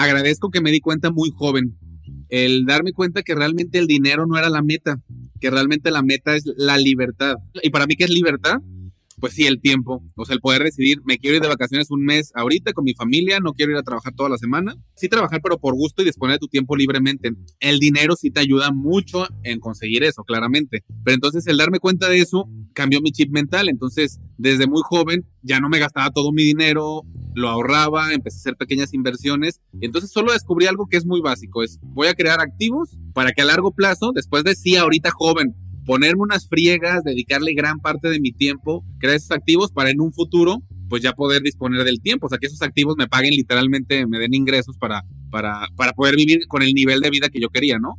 agradezco que me di cuenta muy joven. El darme cuenta que realmente el dinero no era la meta, que realmente la meta es la libertad. Y para mí, ¿qué es libertad? Pues sí, el tiempo, o sea, el poder decidir, me quiero ir de vacaciones un mes ahorita con mi familia, no quiero ir a trabajar toda la semana. Sí trabajar, pero por gusto y disponer de tu tiempo libremente. El dinero sí te ayuda mucho en conseguir eso, claramente. Pero entonces el darme cuenta de eso cambió mi chip mental. Entonces, desde muy joven ya no me gastaba todo mi dinero, lo ahorraba, empecé a hacer pequeñas inversiones. Y entonces solo descubrí algo que es muy básico, es voy a crear activos para que a largo plazo, después de sí, ahorita joven, ponerme unas friegas, dedicarle gran parte de mi tiempo, crear esos activos para en un futuro pues ya poder disponer del tiempo, o sea, que esos activos me paguen literalmente, me den ingresos para, para, para poder vivir con el nivel de vida que yo quería, ¿no?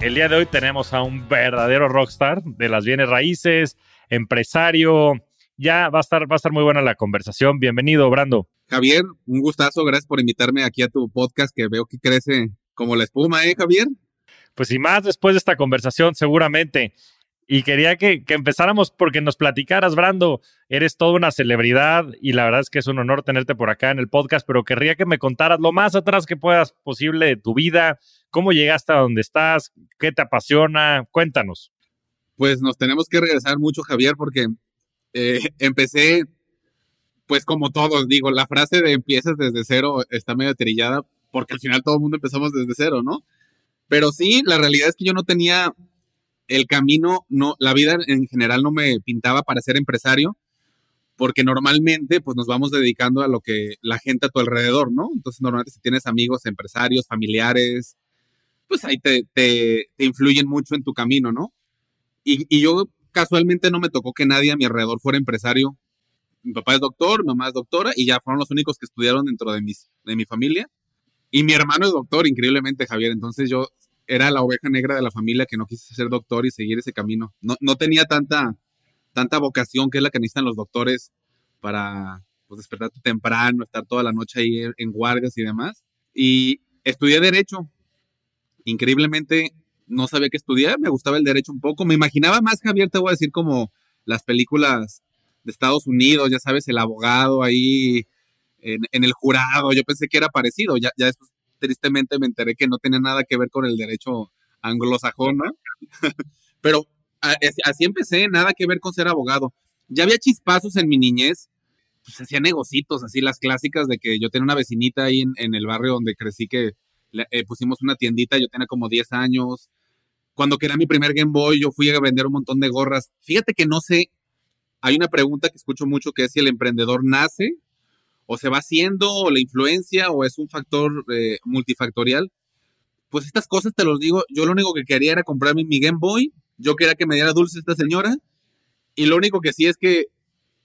El día de hoy tenemos a un verdadero rockstar de las bienes raíces, empresario. Ya va a estar, va a estar muy buena la conversación. Bienvenido, Brando. Javier, un gustazo. Gracias por invitarme aquí a tu podcast que veo que crece como la espuma, ¿eh, Javier? Pues y más después de esta conversación, seguramente. Y quería que, empezáramos porque nos platicaras, Brando. Eres toda una celebridad y la verdad es que es un honor tenerte por acá en el podcast, pero querría que me contaras lo más atrás que puedas posible de tu vida, cómo llegaste a donde estás, qué te apasiona. Cuéntanos. Pues nos tenemos que regresar mucho, Javier, porque eh, empecé, pues como todos, digo, la frase de empiezas desde cero está medio trillada, porque al final todo el mundo empezamos desde cero, ¿no? Pero sí, la realidad es que yo no tenía el camino, no, la vida en general no me pintaba para ser empresario, porque normalmente pues nos vamos dedicando a lo que la gente a tu alrededor, ¿no? Entonces normalmente si tienes amigos, empresarios, familiares, pues ahí te, te, influyen mucho en tu camino, ¿no? Y, y, yo casualmente no me tocó que nadie a mi alrededor fuera empresario. Mi papá es doctor, mi mamá es doctora y ya fueron los únicos que estudiaron dentro de, mis, de mi familia. Y mi hermano es doctor, increíblemente, Javier. Entonces yo era la oveja negra de la familia que no quise ser doctor y seguir ese camino. No, no tenía tanta, tanta vocación que es la que necesitan los doctores para pues, despertarte temprano, estar toda la noche ahí en guardias y demás. Y estudié Derecho. Increíblemente no sabía qué estudiar, me gustaba el derecho un poco. Me imaginaba más, Javier, te voy a decir, como las películas de Estados Unidos, ya sabes, el abogado ahí en, en el jurado. Yo pensé que era parecido. Ya, ya después tristemente me enteré que no tenía nada que ver con el derecho anglosajón, Pero así empecé, nada que ver con ser abogado. Ya había chispazos en mi niñez, pues hacía negocitos, así las clásicas de que yo tenía una vecinita ahí en, el barrio donde crecí que eh, pusimos una tiendita, yo tenía como 10 años. Cuando quería mi primer Game Boy, yo fui a vender un montón de gorras. Fíjate que no sé, hay una pregunta que escucho mucho que es si el emprendedor nace o se va haciendo, o la influencia, o es un factor eh, multifactorial. Pues estas cosas te los digo, yo lo único que quería era comprarme mi Game Boy, yo quería que me diera dulce esta señora, y lo único que sí es que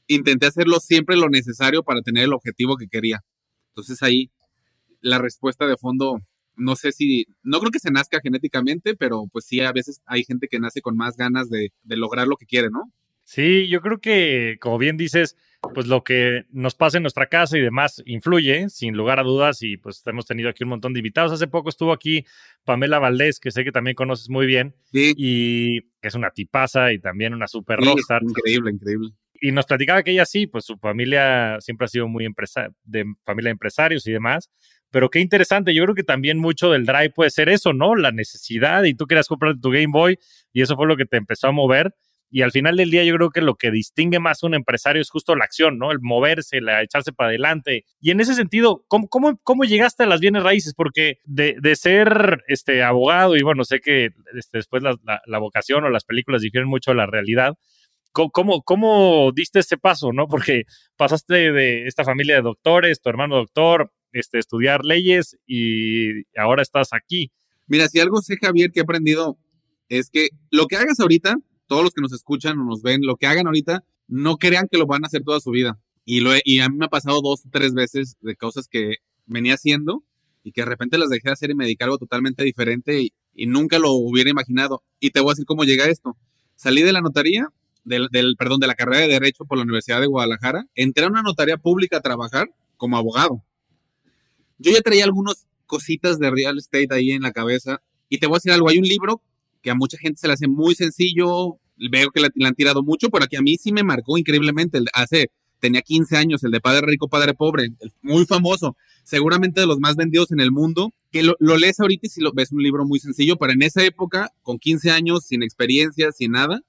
intenté hacerlo siempre lo necesario para tener el objetivo que quería. Entonces ahí la respuesta de fondo, no sé si, no creo que se nazca genéticamente, pero pues sí, a veces hay gente que nace con más ganas de, de lograr lo que quiere, ¿no? Sí, yo creo que, como bien dices, pues lo que nos pasa en nuestra casa y demás influye, sin lugar a dudas, y pues hemos tenido aquí un montón de invitados. Hace poco estuvo aquí Pamela Valdés, que sé que también conoces muy bien, y que es una tipaza y también una super rockstar. Increíble, increíble. Y nos platicaba que ella sí, pues su familia siempre ha sido muy empresa de familia de empresarios y demás, pero qué interesante, yo creo que también mucho del drive puede ser eso, ¿no? La necesidad y tú querías comprar tu Game Boy y eso fue lo que te empezó a mover y al final del día yo creo que lo que distingue más a un empresario es justo la acción, ¿no? El moverse, la echarse para adelante. Y en ese sentido, ¿cómo, cómo, cómo llegaste a las bienes raíces? Porque de, de, ser este, abogado, y bueno, sé que este, después la, la, vocación o las películas difieren mucho de la realidad, ¿Cómo, ¿Cómo, diste ese paso, no? Porque pasaste de esta familia de doctores, tu hermano doctor, este, estudiar leyes y ahora estás aquí. Mira, si algo sé, Javier, que he aprendido es que lo que hagas ahorita todos los que nos escuchan o nos ven, lo que hagan ahorita, no crean que lo van a hacer toda su vida. Y, lo y a mí me ha pasado dos tres veces de cosas que venía haciendo y que de repente las dejé de hacer y me dediqué a algo totalmente diferente y, nunca lo hubiera imaginado. Y te voy a decir cómo llega esto. Salí de la notaría, del, del, perdón, de la carrera de Derecho por la Universidad de Guadalajara, entré a una notaría pública a trabajar como abogado. Yo ya traía algunas cositas de real estate ahí en la cabeza y te voy a decir algo, hay un libro que a mucha gente se le hace muy sencillo, veo que le, han tirado mucho, pero que a mí sí me marcó increíblemente. Hace, tenía 15 años, el de Padre Rico, Padre Pobre, muy famoso, seguramente de los más vendidos en el mundo, que lo, lo, lees ahorita y si lo ves un libro muy sencillo, pero en esa época, con 15 años, sin experiencia, sin nada,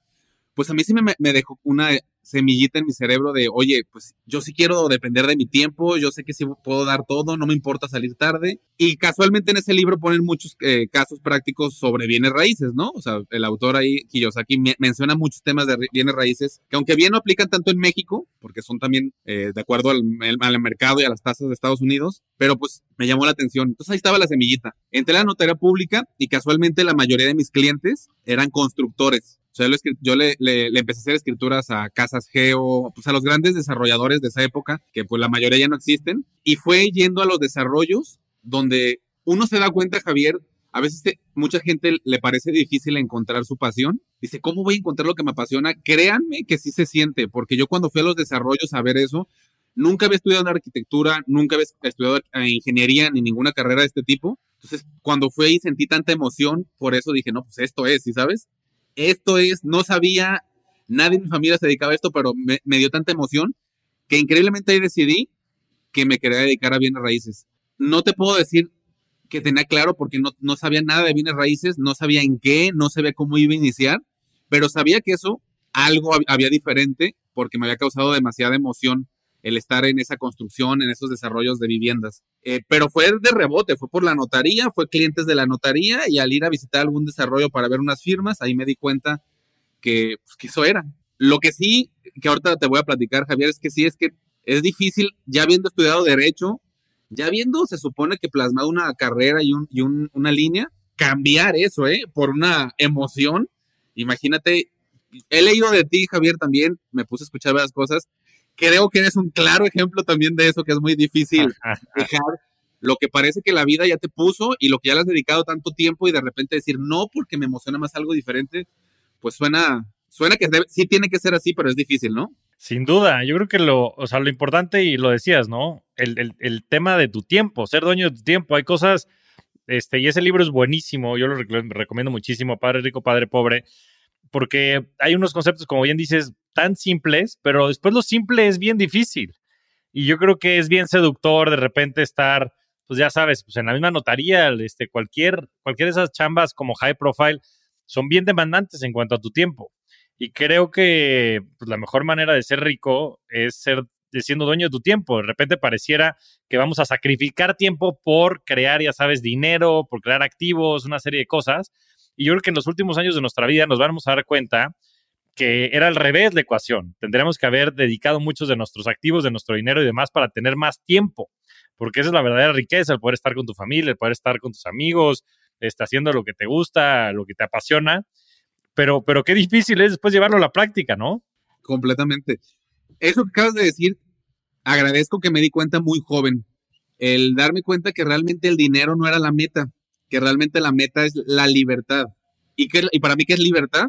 pues a mí sí me, me dejó una semillita en mi cerebro de, oye, pues yo sí quiero depender de mi tiempo, yo sé que sí puedo dar todo, no me importa salir tarde. Y casualmente en ese libro ponen muchos eh, casos prácticos sobre bienes raíces, ¿no? O sea, el autor ahí, Kiyosaki, menciona muchos temas de bienes raíces que aunque bien no aplican tanto en México, porque son también eh, de acuerdo al, al, mercado y a las tasas de Estados Unidos, pero pues me llamó la atención. Entonces ahí estaba la semillita. Entré a la notaría pública y casualmente la mayoría de mis clientes eran constructores. O sea, yo le, le, empecé a hacer escrituras a Casas Geo, pues a los grandes desarrolladores de esa época, que pues la mayoría ya no existen, y fue yendo a los desarrollos donde uno se da cuenta, Javier, a veces mucha gente le parece difícil encontrar su pasión. Dice, ¿cómo voy a encontrar lo que me apasiona? Créanme que sí se siente, porque yo cuando fui a los desarrollos a ver eso, nunca había estudiado arquitectura, nunca había estudiado ingeniería ni ninguna carrera de este tipo. Entonces, cuando fui ahí sentí tanta emoción, por eso dije, no, pues esto es, ¿sí sabes? Esto es, no sabía, nadie en mi familia se dedicaba a esto, pero me, dio tanta emoción que increíblemente ahí decidí que me quería dedicar a bienes raíces. No te puedo decir que tenía claro porque no, no sabía nada de bienes raíces, no sabía en qué, no sabía cómo iba a iniciar, pero sabía que eso algo había diferente porque me había causado demasiada emoción el estar en esa construcción, en esos desarrollos de viviendas. Eh, pero fue de rebote, fue por la notaría, fue clientes de la notaría y al ir a visitar algún desarrollo para ver unas firmas, ahí me di cuenta que, pues, eso era. Lo que sí, que ahorita te voy a platicar, Javier, es que sí, es que es difícil, ya habiendo estudiado derecho, ya viendo, se supone que plasmado una carrera y, un, y un, una línea, cambiar eso, ¿eh? Por una emoción. Imagínate, he leído de ti, Javier, también, me puse a escuchar varias cosas creo que eres un claro ejemplo también de eso, que es muy difícil dejar lo que parece que la vida ya te puso y lo que ya le has dedicado tanto tiempo y de repente decir no porque me emociona más algo diferente, pues suena, suena que sí tiene que ser así, pero es difícil, ¿no? Sin duda, yo creo que lo, o sea, lo importante y lo decías, ¿no? El, el, tema de tu tiempo, ser dueño de tu tiempo. Hay cosas, este, y ese libro es buenísimo, yo lo recomiendo muchísimo, Padre Rico, Padre Pobre, porque hay unos conceptos, como bien dices, tan simples, pero después lo simple es bien difícil. Y yo creo que es bien seductor de repente estar, pues ya sabes, pues en la misma notaría, este, cualquier, cualquier de esas chambas como high profile son bien demandantes en cuanto a tu tiempo. Y creo que pues, la mejor manera de ser rico es ser siendo dueño de tu tiempo. De repente pareciera que vamos a sacrificar tiempo por crear, ya sabes, dinero, por crear activos, una serie de cosas. Y yo creo que en los últimos años de nuestra vida nos vamos a dar cuenta que era al revés la ecuación. Tendríamos que haber dedicado muchos de nuestros activos, de nuestro dinero y demás para tener más tiempo, porque esa es la verdadera riqueza, el poder estar con tu familia, el poder estar con tus amigos, está haciendo lo que te gusta, lo que te apasiona, pero, pero qué difícil es después llevarlo a la práctica, ¿no? Completamente. Eso que acabas de decir, agradezco que me di cuenta muy joven, el darme cuenta que realmente el dinero no era la meta, que realmente la meta es la libertad. ¿Y, que, y para mí, ¿qué es libertad?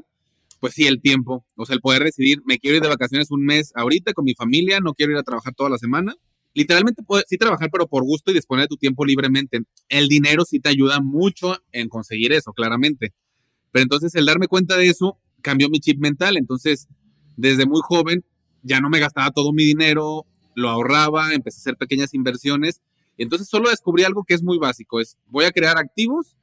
pues sí, el tiempo, o sea, el poder decidir, me quiero ir de vacaciones un mes ahorita con mi familia, no quiero ir a trabajar toda la semana. Literalmente puedes sí trabajar, pero por gusto y disponer de tu tiempo libremente. El dinero sí te ayuda mucho en conseguir eso, claramente. Pero entonces el darme cuenta de eso cambió mi chip mental. Entonces, desde muy joven ya no me gastaba todo mi dinero, lo ahorraba, empecé a hacer pequeñas inversiones. Y entonces solo descubrí algo que es muy básico, es voy a crear activos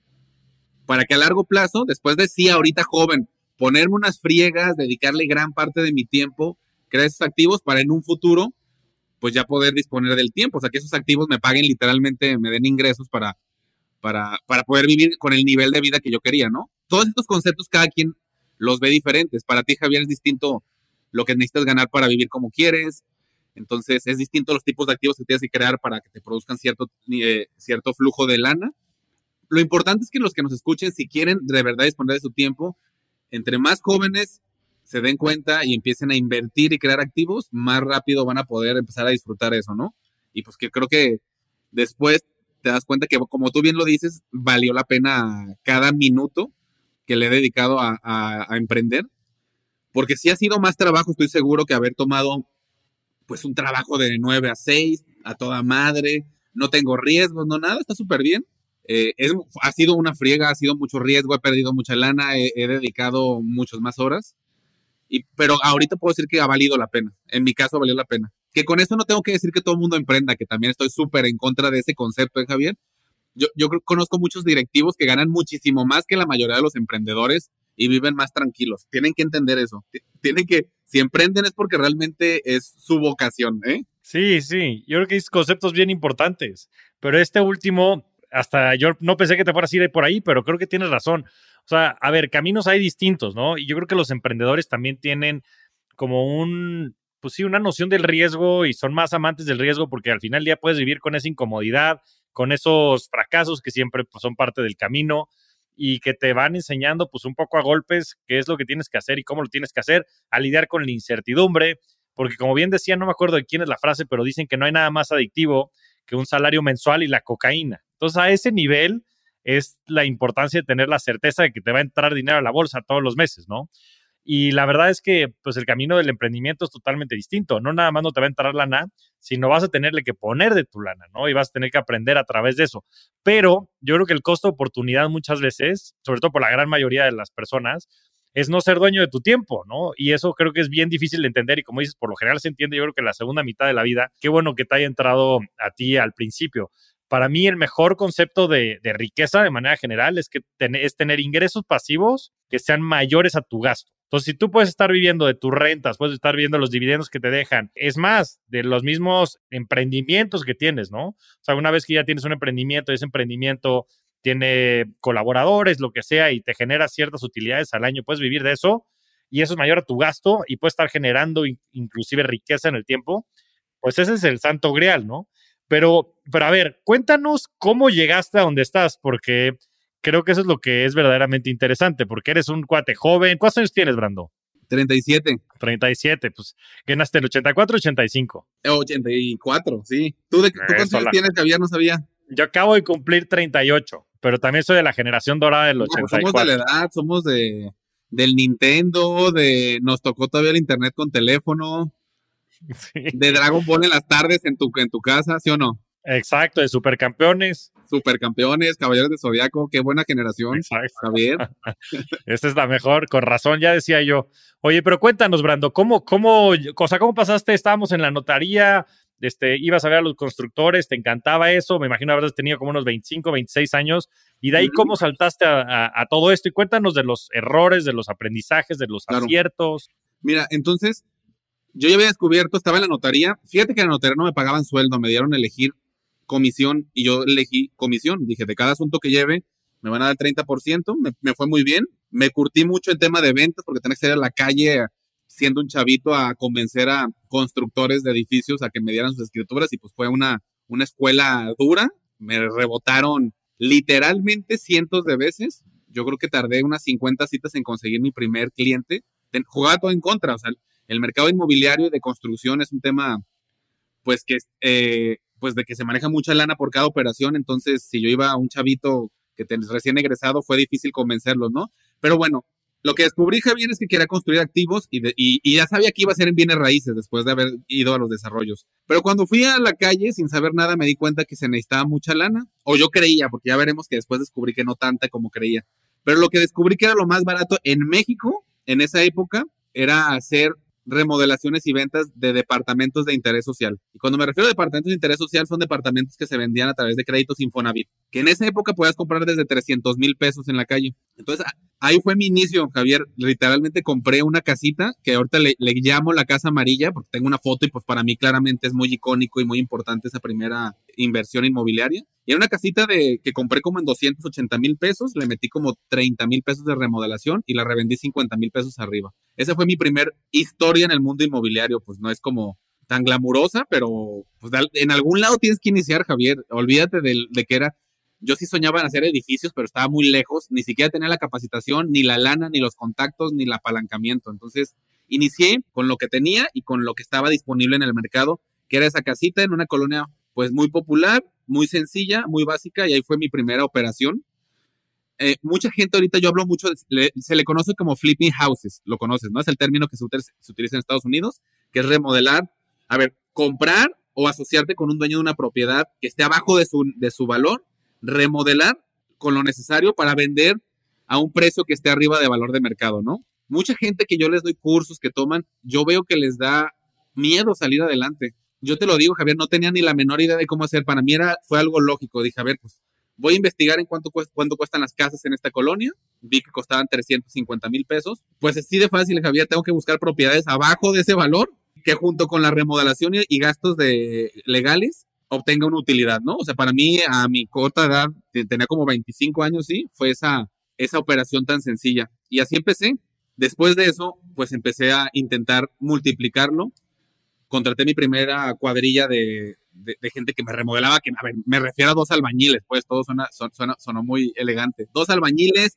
para que a largo plazo, después de sí, ahorita joven, ponerme unas friegas, dedicarle gran parte de mi tiempo, crear esos activos para en un futuro, pues ya poder disponer del tiempo, o sea, que esos activos me paguen literalmente, me den ingresos para, para, para poder vivir con el nivel de vida que yo quería, ¿no? Todos estos conceptos cada quien los ve diferentes. Para ti, Javier, es distinto lo que necesitas ganar para vivir como quieres. Entonces, es distinto los tipos de activos que tienes que crear para que te produzcan cierto, eh, cierto flujo de lana. Lo importante es que los que nos escuchen, si quieren de verdad disponer de su tiempo, entre más jóvenes se den cuenta y empiecen a invertir y crear activos, más rápido van a poder empezar a disfrutar eso, ¿no? Y pues que creo que después te das cuenta que, como tú bien lo dices, valió la pena cada minuto que le he dedicado a, a, emprender, porque si ha sido más trabajo, estoy seguro, que haber tomado pues un trabajo de 9 a 6, a toda madre, no tengo riesgos, no nada, está súper bien. Eh, es, ha sido una friega, ha sido mucho riesgo, he perdido mucha lana, he, dedicado muchas más horas, y, pero ahorita puedo decir que ha valido la pena, en mi caso valió la pena. Que con esto no tengo que decir que todo el mundo emprenda, que también estoy súper en contra de ese concepto, ¿eh, Javier? Yo, yo conozco muchos directivos que ganan muchísimo más que la mayoría de los emprendedores y viven más tranquilos. Tienen que entender eso. Tienen que, si emprenden es porque realmente es su vocación, ¿eh? Sí, sí, yo creo que hay conceptos bien importantes, pero este último, hasta yo no pensé que te fueras a ir por ahí, pero creo que tienes razón. O sea, a ver, caminos hay distintos, ¿no? Y yo creo que los emprendedores también tienen como un, pues sí, una noción del riesgo y son más amantes del riesgo porque al final ya puedes vivir con esa incomodidad, con esos fracasos que siempre pues, son parte del camino y que te van enseñando pues un poco a golpes qué es lo que tienes que hacer y cómo lo tienes que hacer, a lidiar con la incertidumbre, porque como bien decía, no me acuerdo de quién es la frase, pero dicen que no hay nada más adictivo que un salario mensual y la cocaína. Entonces a ese nivel es la importancia de tener la certeza de que te va a entrar dinero a la bolsa todos los meses, ¿no? Y la verdad es que pues el camino del emprendimiento es totalmente distinto. No nada más no te va a entrar lana, sino vas a tenerle que poner de tu lana, ¿no? Y vas a tener que aprender a través de eso. Pero yo creo que el costo de oportunidad muchas veces, sobre todo por la gran mayoría de las personas, es no ser dueño de tu tiempo, ¿no? Y eso creo que es bien difícil de entender y como dices, por lo general se entiende, yo creo que la segunda mitad de la vida, qué bueno que te haya entrado a ti al principio. Para mí el mejor concepto de, riqueza de manera general es que es tener ingresos pasivos que sean mayores a tu gasto. Entonces, si tú puedes estar viviendo de tus rentas, puedes estar viendo los dividendos que te dejan, es más, de los mismos emprendimientos que tienes, ¿no? O sea, una vez que ya tienes un emprendimiento, ese emprendimiento tiene colaboradores, lo que sea, y te genera ciertas utilidades al año, puedes vivir de eso, y eso es mayor a tu gasto y puedes estar generando inclusive riqueza en el tiempo, pues ese es el santo grial, ¿no? Pero, pero a ver, cuéntanos cómo llegaste a donde estás, porque creo que eso es lo que es verdaderamente interesante, porque eres un cuate joven. ¿Cuántos años tienes, Brando? 37. 37, pues ganaste el 84, 85. 84, sí. ¿Tú, de, cuántos años tienes, Javier? No sabía. Yo acabo de cumplir 38, pero también soy de la generación dorada del 84. somos de la edad, somos de, del Nintendo, de nos tocó todavía el internet con teléfono, de Dragon Ball en las tardes en tu, en tu casa, ¿sí o no? Exacto, de supercampeones. Supercampeones, caballeros de Zodiaco, qué buena generación. Exacto. Javier. Esta es la mejor, con razón, ya decía yo. Oye, pero cuéntanos, Brando, ¿cómo, cómo, cosa, cómo pasaste? Estábamos en la notaría, este, ibas a ver a los constructores, te encantaba eso, me imagino habrás tenido como unos 25, 26 años, y de ahí cómo saltaste a, todo esto y cuéntanos de los errores, de los aprendizajes, de los aciertos. Mira, entonces, yo ya había descubierto, estaba en la notaría, fíjate que en la notaría no me pagaban sueldo, me dieron a elegir comisión y yo elegí comisión. Dije, de cada asunto que lleve, me van a dar el 30%, me, me, fue muy bien. Me curtí mucho el tema de ventas porque tenés que ir a la calle siendo un chavito a convencer a constructores de edificios a que me dieran sus escrituras y pues fue una, una escuela dura. Me rebotaron literalmente cientos de veces. Yo creo que tardé unas 50 citas en conseguir mi primer cliente. Jugaba todo en contra. O sea, el mercado inmobiliario y de construcción es un tema, pues que eh, pues de que se maneja mucha lana por cada operación, entonces si yo iba a un chavito que recién egresado fue difícil convencerlos, ¿no? Pero bueno, lo que descubrí, Javier, es que quería construir activos y, y, ya sabía que iba a ser en bienes raíces después de haber ido a los desarrollos. Pero cuando fui a la calle sin saber nada me di cuenta que se necesitaba mucha lana, o yo creía, porque ya veremos que después descubrí que no tanta como creía. Pero lo que descubrí que era lo más barato en México en esa época era hacer remodelaciones y ventas de departamentos de interés social. Y cuando me refiero a departamentos de interés social, son departamentos que se vendían a través de créditos Infonavit, que en esa época podías comprar desde 300 mil pesos en la calle. Entonces, ahí fue mi inicio, Javier. Literalmente compré una casita que ahorita le, llamo la casa amarilla porque tengo una foto y pues para mí claramente es muy icónico y muy importante esa primera inversión inmobiliaria. Y era una casita de que compré como en 280 mil pesos, le metí como 30 mil pesos de remodelación y la revendí 50 mil pesos arriba. Esa fue mi primer historia en el mundo inmobiliario, pues no es como tan glamurosa, pero pues, en algún lado tienes que iniciar, Javier. Olvídate de, de que era yo sí soñaba en hacer edificios, pero estaba muy lejos, ni siquiera tenía la capacitación, ni la lana, ni los contactos, ni el apalancamiento. Entonces, inicié con lo que tenía y con lo que estaba disponible en el mercado, que era esa casita en una colonia pues muy popular, muy sencilla, muy básica, y ahí fue mi primera operación. Eh, mucha gente ahorita, yo hablo mucho, se le conoce como flipping houses, lo conoces, ¿no? Es el término que se, se utiliza en Estados Unidos, que es remodelar, a ver, comprar o asociarte con un dueño de una propiedad que esté abajo de su, de su valor, remodelar con lo necesario para vender a un precio que esté arriba de valor de mercado, ¿no? Mucha gente que yo les doy cursos que toman, yo veo que les da miedo salir adelante. Yo te lo digo, Javier, no tenía ni la menor idea de cómo hacer. Para mí era, fue algo lógico. Dije, a ver, pues voy a investigar en cuánto, cuánto cuestan las casas en esta colonia. Vi que costaban 350 mil pesos. Pues así de fácil, Javier, tengo que buscar propiedades abajo de ese valor que junto con la remodelación y, gastos de, legales obtenga una utilidad, ¿no? O sea, para mí, a mi corta edad, tenía como 25 años, sí, fue esa, esa operación tan sencilla. Y así empecé. Después de eso, pues empecé a intentar multiplicarlo. Contraté mi primera cuadrilla de, gente que me remodelaba, que me refiero a dos albañiles, pues todo suena, suena, sonó muy elegante. Dos albañiles,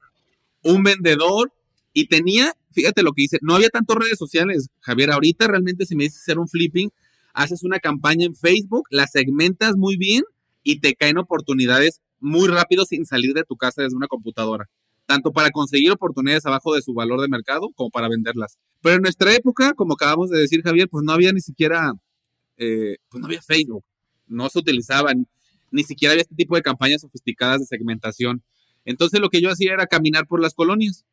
un vendedor y tenía, fíjate lo que dice, no había tantas redes sociales, Javier, ahorita realmente si me dices hacer un flipping, haces una campaña en Facebook, la segmentas muy bien y te caen oportunidades muy rápido sin salir de tu casa desde una computadora, tanto para conseguir oportunidades abajo de su valor de mercado como para venderlas. Pero en nuestra época, como acabamos de decir, Javier, pues no había ni siquiera, eh, pues no había Facebook, no se utilizaban, ni siquiera había este tipo de campañas sofisticadas de segmentación. Entonces lo que yo hacía era caminar por las colonias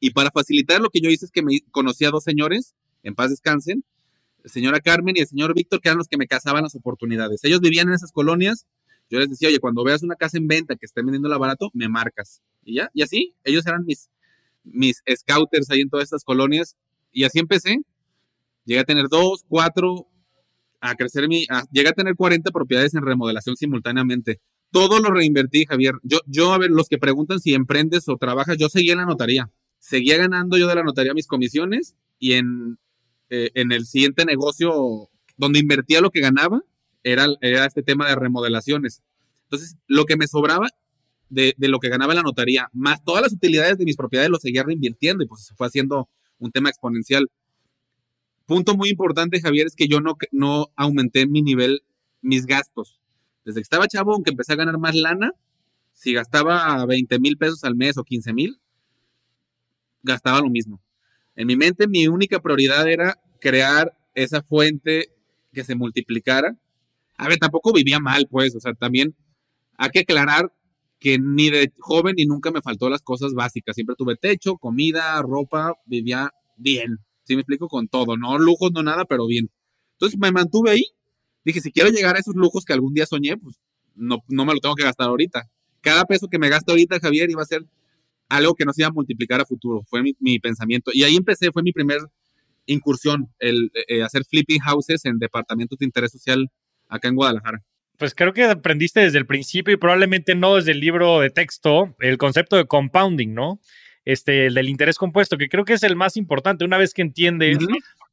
y para facilitar lo que yo hice es que me conocí a dos señores, en paz descansen, señora Carmen y el señor Víctor, que eran los que me cazaban las oportunidades. Ellos vivían en esas colonias. Yo les decía, oye, cuando veas una casa en venta que esté vendiéndola barato, me marcas. Y ya, y así, ellos eran mis, mis scouters ahí en todas estas colonias. Y así empecé. Llegué a tener dos, cuatro, a crecer mi, llegué a tener 40 propiedades en remodelación simultáneamente. Todo lo reinvertí, Javier. Yo, yo, a ver, los que preguntan si emprendes o trabajas, yo seguía en la notaría seguía ganando yo de la notaría mis comisiones y en, eh, en el siguiente negocio donde invertía lo que ganaba era, era este tema de remodelaciones. Entonces, lo que me sobraba de, de, lo que ganaba la notaría, más todas las utilidades de mis propiedades, lo seguía reinvirtiendo y pues se fue haciendo un tema exponencial. Punto muy importante, Javier, es que yo no, no aumenté mi nivel, mis gastos. Desde que estaba chavo, aunque empecé a ganar más lana, si gastaba 20 mil pesos al mes o 15 mil, gastaba lo mismo. En mi mente, mi única prioridad era crear esa fuente que se multiplicara. A ver, tampoco vivía mal, pues, o sea, también hay que aclarar que ni de joven ni nunca me faltó las cosas básicas. Siempre tuve techo, comida, ropa, vivía bien. Sí, me explico con todo, no lujos, no nada, pero bien. Entonces me mantuve ahí. Dije, si quiero llegar a esos lujos que algún día soñé, pues no, no me lo tengo que gastar ahorita. Cada peso que me gasto ahorita, Javier, iba a ser algo que no se iba a multiplicar a futuro. Fue mi, pensamiento. Y ahí empecé, fue mi primer incursión, el eh, hacer flipping houses en departamentos de interés social acá en Guadalajara. Pues creo que aprendiste desde el principio y probablemente no desde el libro de texto el concepto de compounding, ¿no? Este, el del interés compuesto, que creo que es el más importante. Una vez que entiendes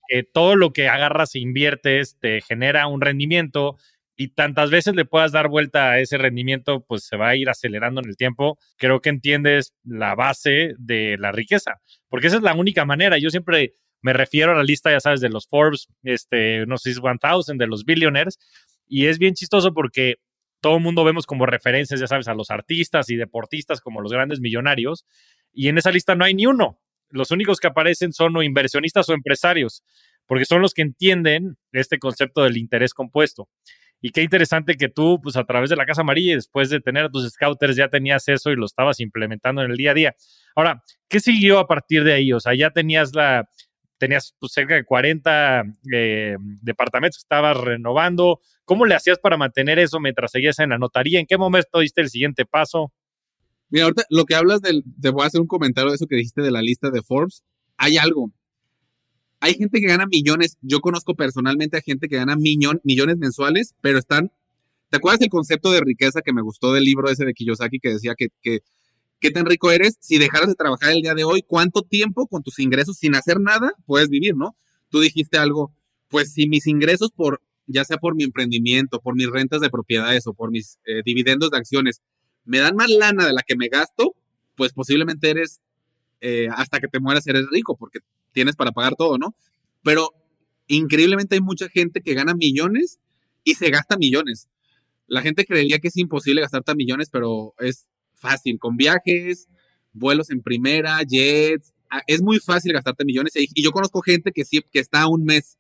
que todo lo que agarras e inviertes te genera un rendimiento, y tantas veces le puedas dar vuelta a ese rendimiento, pues se va a ir acelerando en el tiempo. Creo que entiendes la base de la riqueza, porque esa es la única manera. Yo siempre me refiero a la lista, ya sabes, de los Forbes, este, no sé si es 1000, de los billionaires, y es bien chistoso porque todo el mundo vemos como referencias, ya sabes, a los artistas y deportistas como los grandes millonarios, y en esa lista no hay ni uno. Los únicos que aparecen son o inversionistas o empresarios, porque son los que entienden este concepto del interés compuesto. Y qué interesante que tú, pues a través de la Casa Amarilla, después de tener a tus scouters, ya tenías eso y lo estabas implementando en el día a día. Ahora, ¿qué siguió a partir de ahí? O sea, ya tenías la, tenías pues, cerca de 40 eh, departamentos que estabas renovando. ¿Cómo le hacías para mantener eso mientras seguías en la notaría? ¿En qué momento diste el siguiente paso? Mira, ahorita lo que hablas del, te voy a hacer un comentario de eso que dijiste de la lista de Forbes. Hay algo hay gente que gana millones. Yo conozco personalmente a gente que gana millones mensuales, pero están. ¿Te acuerdas del concepto de riqueza que me gustó del libro ese de Kiyosaki que decía que, que qué tan rico eres si dejaras de trabajar el día de hoy? ¿Cuánto tiempo con tus ingresos sin hacer nada puedes vivir, no? Tú dijiste algo, pues si mis ingresos por, ya sea por mi emprendimiento, por mis rentas de propiedades o por mis eh, dividendos de acciones, me dan más lana de la que me gasto, pues posiblemente eres, eh, hasta que te mueras eres rico, porque tienes para pagar todo, ¿no? Pero increíblemente hay mucha gente que gana millones y se gasta millones. La gente creería que es imposible gastarte millones, pero es fácil, con viajes, vuelos en primera, jets, ah, es muy fácil gastarte millones. Y yo conozco gente que, sí, que está un mes.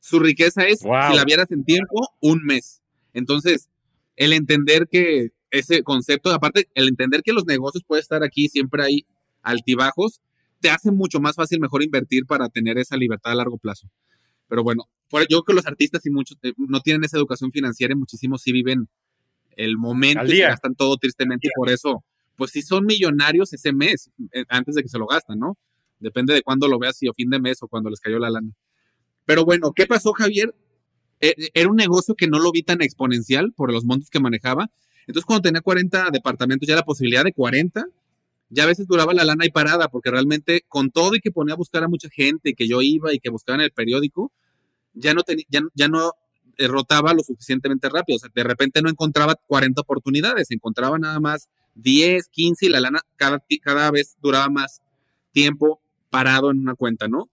Su riqueza es, si la vieras en tiempo, un mes. Entonces, el entender que ese concepto, aparte, el entender que los negocios pueden estar aquí, siempre hay altibajos, te hace mucho más fácil, mejor invertir para tener esa libertad a largo plazo. Pero bueno, yo creo que los artistas y muchos eh, no tienen esa educación financiera y muchísimos sí viven el momento y gastan todo tristemente por eso, pues si son millonarios ese mes, eh, antes de que se lo gastan, ¿no? Depende de cuándo lo veas, si o fin de mes o cuando les cayó la lana. Pero bueno, ¿qué pasó, Javier? E, e, era un negocio que no lo vi tan exponencial por los montos que manejaba. Entonces, cuando tenía 40 departamentos, ya la posibilidad de 40, ya a veces duraba la lana ahí parada, porque realmente con todo y que ponía a buscar a mucha gente, y que yo iba y que buscaba en el periódico, ya no, ya, no rotaba lo suficientemente rápido. O sea, de repente no encontraba 40 oportunidades, encontraba nada más 10, 15 y la lana cada, cada vez duraba más tiempo parado en una cuenta, ¿no?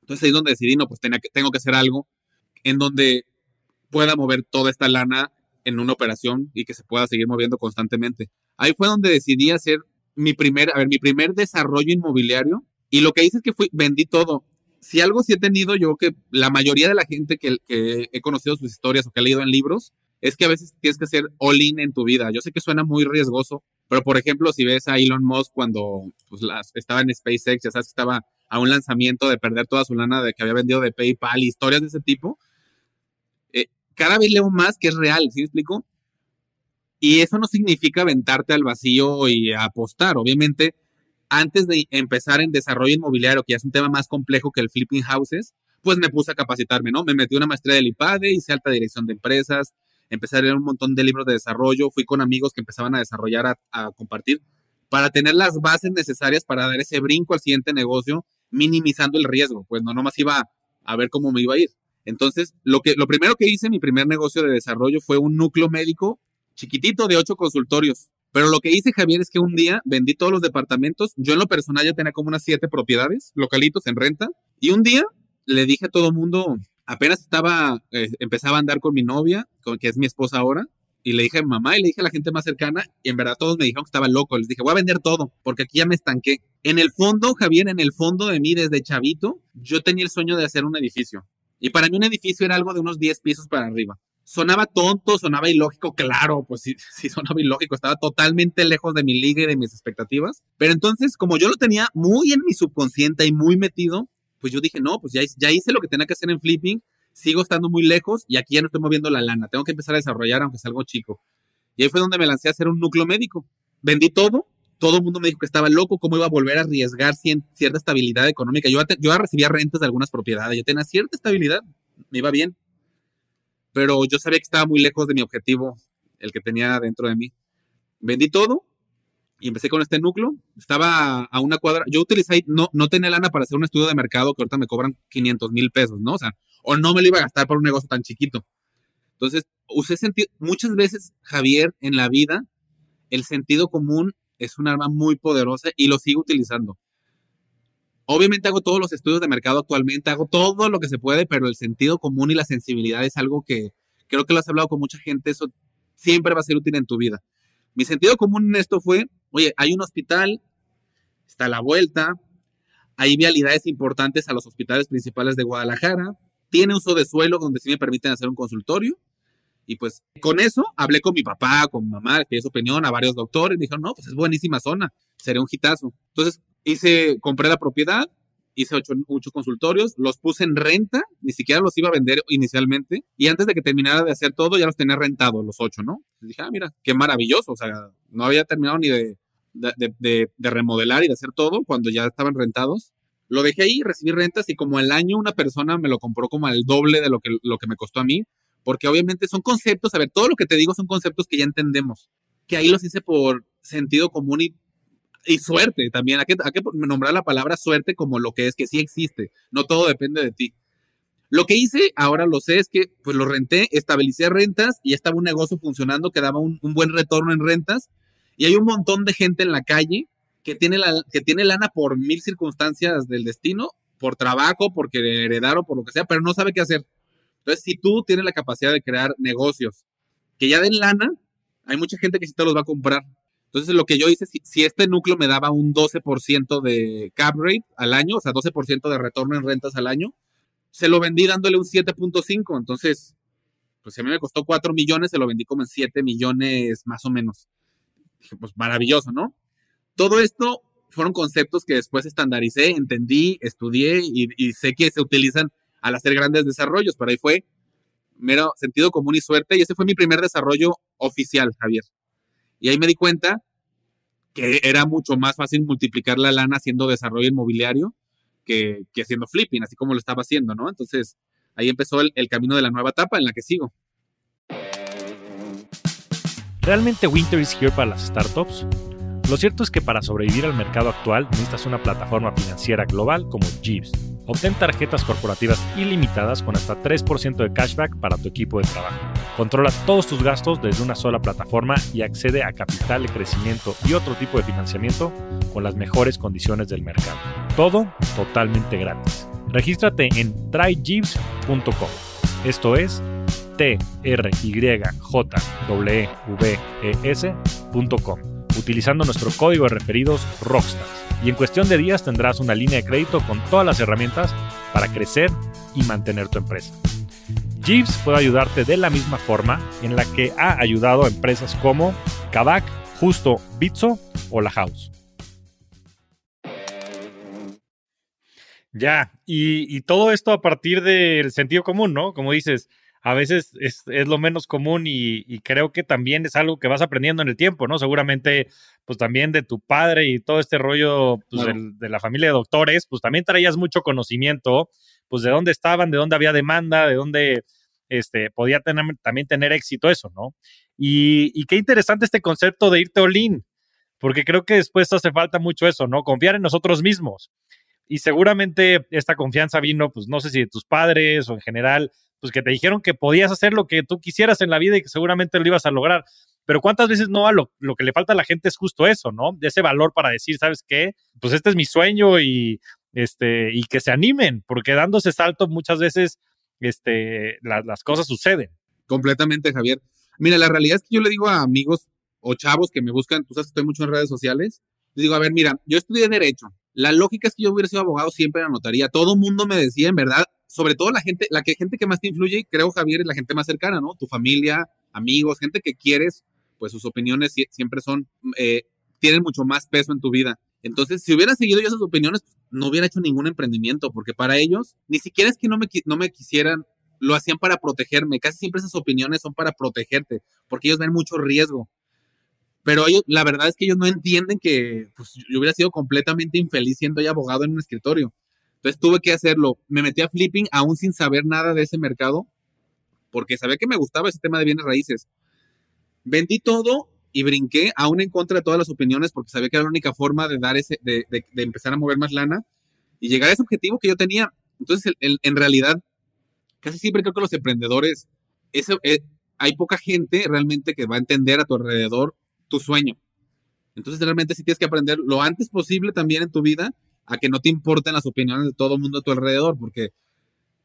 Entonces ahí es donde decidí, no, pues tenía que, tengo que hacer algo en donde pueda mover toda esta lana en una operación y que se pueda seguir moviendo constantemente. Ahí fue donde decidí hacer mi primer, a ver, mi primer desarrollo inmobiliario y lo que hice es que fui, vendí todo si algo sí he tenido yo que la mayoría de la gente que, he conocido sus historias o que he leído en libros, es que a veces tienes que hacer all in en tu vida. Yo sé que suena muy riesgoso, pero por ejemplo, si ves a Elon Musk cuando pues, estaba en SpaceX, ya sabes que estaba a un lanzamiento de perder toda su lana de que había vendido de PayPal, historias de ese tipo, eh, cada vez leo más que es real, ¿sí me explico? Y eso no significa aventarte al vacío y apostar. Obviamente, antes de empezar en desarrollo inmobiliario, que ya es un tema más complejo que el flipping houses, pues me puse a capacitarme, ¿no? Me metí una maestría del IPADE, hice alta dirección de empresas, empecé a leer un montón de libros de desarrollo, fui con amigos que empezaban a desarrollar, a, compartir, para tener las bases necesarias para dar ese brinco al siguiente negocio, minimizando el riesgo, pues no nomás iba a ver cómo me iba a ir. Entonces, lo, que, lo primero que hice, mi primer negocio de desarrollo fue un núcleo médico chiquitito de ocho consultorios. Pero lo que hice, Javier, es que un día vendí todos los departamentos. Yo en lo personal ya tenía como unas siete propiedades, localitos en renta. Y un día le dije a todo mundo, apenas estaba, eh, empezaba a andar con mi novia, que es mi esposa ahora, y le dije a mi mamá y le dije a la gente más cercana, y en verdad todos me dijeron que estaba loco. Les dije, voy a vender todo, porque aquí ya me estanqué. En el fondo, Javier, en el fondo de mí, desde chavito, yo tenía el sueño de hacer un edificio. Y para mí un edificio era algo de unos 10 pisos para arriba sonaba tonto, sonaba ilógico, claro, pues sí, sí sonaba ilógico, estaba totalmente lejos de mi liga y de mis expectativas. Pero entonces, como yo lo tenía muy en mi subconsciente y muy metido, pues yo dije, no, pues ya, ya hice lo que tenía que hacer en flipping, sigo estando muy lejos y aquí ya no estoy moviendo la lana, tengo que empezar a desarrollar aunque sea algo chico. Y ahí fue donde me lancé a hacer un núcleo médico. Vendí todo, todo el mundo me dijo que estaba loco, cómo iba a volver a arriesgar cierta estabilidad económica. Yo, yo recibía rentas de algunas propiedades, yo tenía cierta estabilidad, me iba bien pero yo sabía que estaba muy lejos de mi objetivo, el que tenía dentro de mí. Vendí todo y empecé con este núcleo. Estaba a una cuadra. Yo utilicé, no, no tenía lana para hacer un estudio de mercado que ahorita me cobran 500 mil pesos, ¿no? O sea, o no me lo iba a gastar para un negocio tan chiquito. Entonces, usé sentido, muchas veces, Javier, en la vida, el sentido común es un arma muy poderosa y lo sigo utilizando. Obviamente hago todos los estudios de mercado actualmente, hago todo lo que se puede, pero el sentido común y la sensibilidad es algo que creo que lo has hablado con mucha gente, eso siempre va a ser útil en tu vida. Mi sentido común en esto fue, oye, hay un hospital, está a la vuelta, hay vialidades importantes a los hospitales principales de Guadalajara, tiene uso de suelo donde sí me permiten hacer un consultorio. Y pues con eso hablé con mi papá, con mi mamá, que es su opinión, a varios doctores, y dijeron, no, pues es buenísima zona, sería un hitazo. Entonces hice, compré la propiedad, hice ocho, consultorios, los puse en renta, ni siquiera los iba a vender inicialmente, y antes de que terminara de hacer todo, ya los tenía rentados los ocho, ¿no? dije, ah, mira, qué maravilloso, o sea, no había terminado ni de, de, remodelar y de hacer todo cuando ya estaban rentados. Lo dejé ahí, recibí rentas y como al año una persona me lo compró como al doble de lo que, lo que me costó a mí, porque obviamente son conceptos, a ver, todo lo que te digo son conceptos que ya entendemos, que ahí los hice por sentido común y y suerte también. Hay que, hay que nombrar la palabra suerte como lo que es, que sí existe. No todo depende de ti. Lo que hice, ahora lo sé, es que pues lo renté, estabilicé rentas y estaba un negocio funcionando que daba un, buen retorno en rentas. Y hay un montón de gente en la calle que tiene, la, que tiene lana por mil circunstancias del destino, por trabajo, porque heredaron, por lo que sea, pero no sabe qué hacer. Entonces, si tú tienes la capacidad de crear negocios que ya den lana, hay mucha gente que sí te los va a comprar. Entonces, lo que yo hice, si, este núcleo me daba un 12% de cap rate al año, o sea, 12% de retorno en rentas al año, se lo vendí dándole un 7.5. Entonces, pues si a mí me costó 4 millones, se lo vendí como en 7 millones más o menos. Pues maravilloso, ¿no? Todo esto fueron conceptos que después estandaricé, entendí, estudié y, y sé que se utilizan al hacer grandes desarrollos. Pero ahí fue mero sentido común y suerte. Y ese fue mi primer desarrollo oficial, Javier. Y ahí me di cuenta que era mucho más fácil multiplicar la lana haciendo desarrollo inmobiliario que, haciendo flipping, así como lo estaba haciendo, ¿no? Entonces, ahí empezó el, el camino de la nueva etapa en la que sigo. ¿Realmente Winter is here para las startups? Lo cierto es que para sobrevivir al mercado actual necesitas una plataforma financiera global como Jeeves Obtén tarjetas corporativas ilimitadas con hasta 3% de cashback para tu equipo de trabajo. Controla todos tus gastos desde una sola plataforma y accede a capital de crecimiento y otro tipo de financiamiento con las mejores condiciones del mercado. Todo totalmente gratis. Regístrate en tryjeeves.com. Esto es t r y j w e utilizando nuestro código de referidos Rockstars y en cuestión de días tendrás una línea de crédito con todas las herramientas para crecer y mantener tu empresa. Jeeves puede ayudarte de la misma forma en la que ha ayudado a empresas como Kavak, Justo, Bitso o La House. Ya, y, y, todo esto a partir del sentido común, ¿no? Como dices, a veces es, lo menos común y, creo que también es algo que vas aprendiendo en el tiempo, ¿no? Seguramente, pues también de tu padre y todo este rollo pues, de, la familia de doctores, pues también traías mucho conocimiento, pues de dónde estaban, de dónde había demanda, de dónde este, podía tener, también tener éxito eso, ¿no? Y, qué interesante este concepto de irte all porque creo que después hace falta mucho eso, ¿no? Confiar en nosotros mismos. Y seguramente esta confianza vino, pues no sé si de tus padres o en general, pues que te dijeron que podías hacer lo que tú quisieras en la vida y que seguramente lo ibas a lograr. Pero cuántas veces no, a lo, lo que le falta a la gente es justo eso, ¿no? De ese valor para decir, ¿sabes qué? Pues este es mi sueño y, este, y que se animen, porque dándose salto muchas veces este, las cosas suceden. Completamente, Javier. Mira, la realidad es que yo le digo a amigos o chavos que me buscan, tú sabes que estoy mucho en redes sociales, les digo, a ver, mira, yo estudié Derecho. La lógica es que yo hubiera sido abogado siempre en la notaría. Todo mundo me decía, en verdad, sobre todo la gente, la que gente que más te influye, creo, Javier, es la gente más cercana, ¿no? Tu familia, amigos, gente que quieres, pues sus opiniones siempre son, eh, tienen mucho más peso en tu vida. Entonces, si hubiera seguido yo esas opiniones, no hubiera hecho ningún emprendimiento, porque para ellos, ni siquiera es que no me, no me quisieran, lo hacían para protegerme. Casi siempre esas opiniones son para protegerte, porque ellos ven mucho riesgo. Pero ellos, la verdad es que ellos no entienden que pues, yo hubiera sido completamente infeliz siendo ya abogado en un escritorio. Entonces tuve que hacerlo. Me metí a flipping aún sin saber nada de ese mercado, porque sabía que me gustaba ese tema de bienes raíces. Vendí todo y brinqué aún en contra de todas las opiniones, porque sabía que era la única forma de dar ese, de, empezar a mover más lana y llegar a ese objetivo que yo tenía. Entonces, en realidad, casi siempre creo que los emprendedores, eso, eh, hay poca gente realmente que va a entender a tu alrededor tu sueño. Entonces, realmente sí tienes que aprender lo antes posible también en tu vida a que no te importen las opiniones de todo el mundo a tu alrededor, porque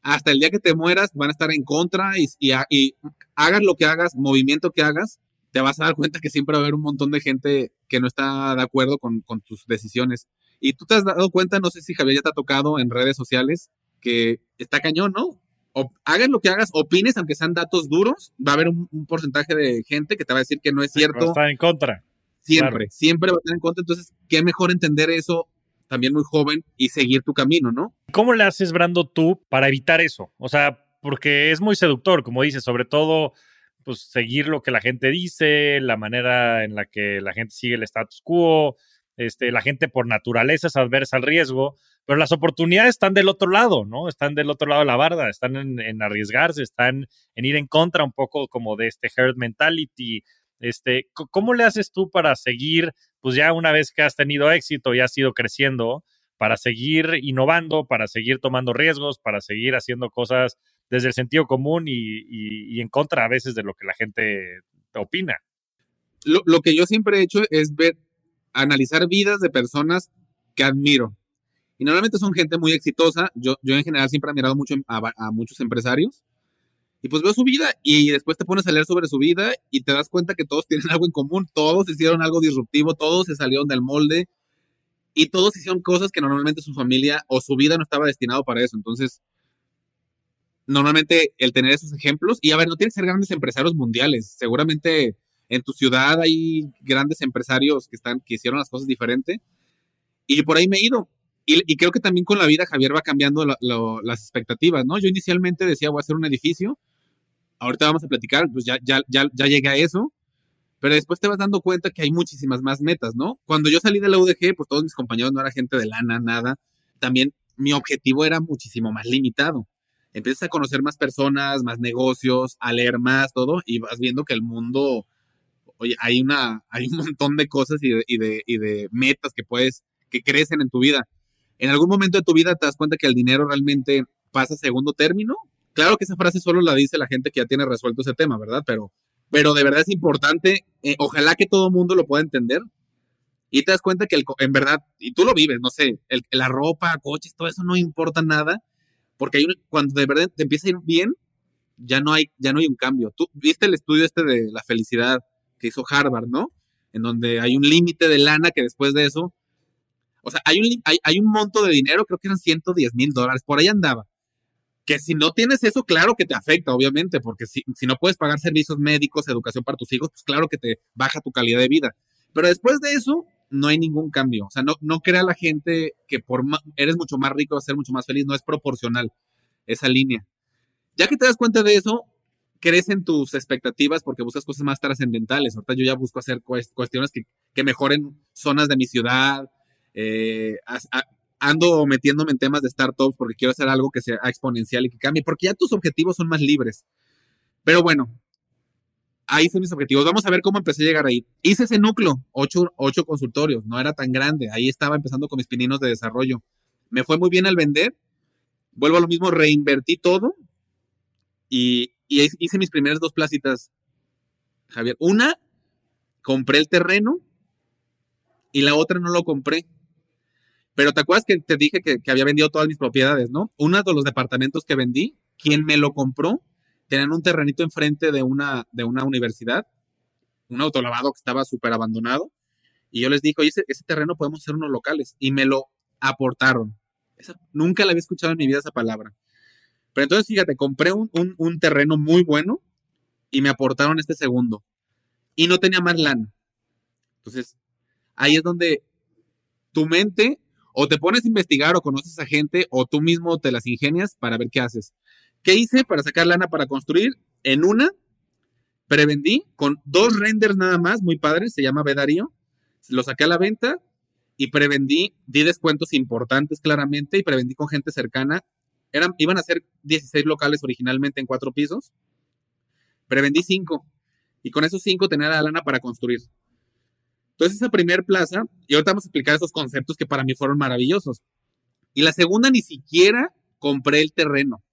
hasta el día que te mueras van a estar en contra y, y, hagas lo que hagas, movimiento que hagas, te vas a dar cuenta que siempre va a haber un montón de gente que no está de acuerdo con, con tus decisiones. Y tú te has dado cuenta, no sé si Javier ya te ha tocado en redes sociales, que está cañón, ¿no? O, hagas lo que hagas, opines, aunque sean datos duros, va a haber un, porcentaje de gente que te va a decir que no es cierto. está en contra. Siempre, siempre va a estar en contra. Entonces, qué mejor entender eso también muy joven y seguir tu camino, ¿no? ¿Cómo le haces, Brando, tú para evitar eso? O sea, porque es muy seductor, como dices, sobre todo, pues seguir lo que la gente dice, la manera en la que la gente sigue el status quo, este, la gente por naturaleza es adversa al riesgo, pero las oportunidades están del otro lado, ¿no? Están del otro lado de la barda, están en, en arriesgarse, están en ir en contra un poco como de este herd mentality. Este, ¿Cómo le haces tú para seguir pues ya una vez que has tenido éxito y has ido creciendo, para seguir innovando, para seguir tomando riesgos, para seguir haciendo cosas desde el sentido común y, en contra a veces de lo que la gente opina. Lo, que yo siempre he hecho es ver, analizar vidas de personas que admiro. Y normalmente son gente muy exitosa. Yo, yo en general siempre he admirado mucho a, muchos empresarios. Y pues veo su vida y después te pones a leer sobre su vida y te das cuenta que todos tienen algo en común, todos hicieron algo disruptivo, todos se salieron del molde y todos hicieron cosas que normalmente su familia o su vida no estaba destinado para eso. Entonces, normalmente el tener esos ejemplos, y a ver, no tienes que ser grandes empresarios mundiales, seguramente en tu ciudad hay grandes empresarios que, están, que hicieron las cosas diferente, y por ahí me he ido. Y, creo que también con la vida Javier va cambiando las expectativas, ¿no? Yo inicialmente decía, voy a hacer un edificio, ahorita vamos a platicar, pues ya, ya, ya, ya llegué a eso, pero después te vas dando cuenta que hay muchísimas más metas, ¿no? Cuando yo salí de la UDG, pues todos mis compañeros no era gente de lana, nada, también mi objetivo era muchísimo más limitado empiezas a conocer más personas, más negocios, a leer más, todo, y vas viendo que el mundo, oye, hay, una, hay un montón de cosas y de, y de, metas que puedes, que crecen en tu vida. En algún momento de tu vida te das cuenta que el dinero realmente pasa a segundo término. Claro que esa frase solo la dice la gente que ya tiene resuelto ese tema, ¿verdad? Pero, pero de verdad es importante, eh, ojalá que todo el mundo lo pueda entender. Y te das cuenta que el, en verdad, y tú lo vives, no sé, el, la ropa, coches, todo eso no importa nada porque hay cuando de verdad te empieza a ir bien, ya no hay, ya no hay un cambio. Tú viste el estudio este de la felicidad que hizo Harvard, ¿no? En donde hay un límite de lana que después de eso, o sea, hay un, hay, un monto de dinero, creo que eran 110 mil dólares, por ahí andaba. Que si no tienes eso, claro que te afecta, obviamente, porque si, si no puedes pagar servicios médicos, educación para tus hijos, pues claro que te baja tu calidad de vida. Pero después de eso, no hay ningún cambio. O sea, no, no crea la gente que por eres mucho más rico vas a ser mucho más feliz. No es proporcional esa línea. Ya que te das cuenta de eso, crecen tus expectativas porque buscas cosas más trascendentales. Ahorita yo ya busco hacer cuestiones que, que mejoren zonas de mi ciudad. Eh, ando metiéndome en temas de startups porque quiero hacer algo que sea exponencial y que cambie, porque ya tus objetivos son más libres. Pero bueno, ahí son mis objetivos. Vamos a ver cómo empecé a llegar ahí. Hice ese núcleo, ocho, ocho consultorios, no era tan grande. Ahí estaba empezando con mis pininos de desarrollo. Me fue muy bien al vender. Vuelvo a lo mismo, reinvertí todo y, hice mis primeras dos placitas, Javier. Una, compré el terreno y la otra no lo compré. Pero te acuerdas que te dije que, había vendido todas mis propiedades, ¿no? Uno de los departamentos que vendí, quien me lo compró, tenían un terrenito enfrente de una, de una universidad, un autolavado que estaba súper abandonado. Y yo les dije, oye, ese, terreno podemos hacer unos locales. Y me lo aportaron. nunca le había escuchado en mi vida esa palabra. Pero entonces, fíjate, compré un, un, terreno muy bueno y me aportaron este segundo. Y no tenía más lana. Entonces, ahí es donde tu mente o te pones a investigar o conoces a gente o tú mismo te las ingenias para ver qué haces. ¿Qué hice para sacar lana para construir? En una, prevendí con dos renders nada más, muy padres, se llama Bedarío. Lo saqué a la venta y prevendí, di descuentos importantes claramente y prevendí con gente cercana. Eran, iban a ser 16 locales originalmente en cuatro pisos. Prevendí cinco y con esos cinco tenía la lana para construir. Entonces esa primer plaza, y ahorita vamos a explicar esos conceptos que para mí fueron maravillosos. Y la segunda ni siquiera compré el terreno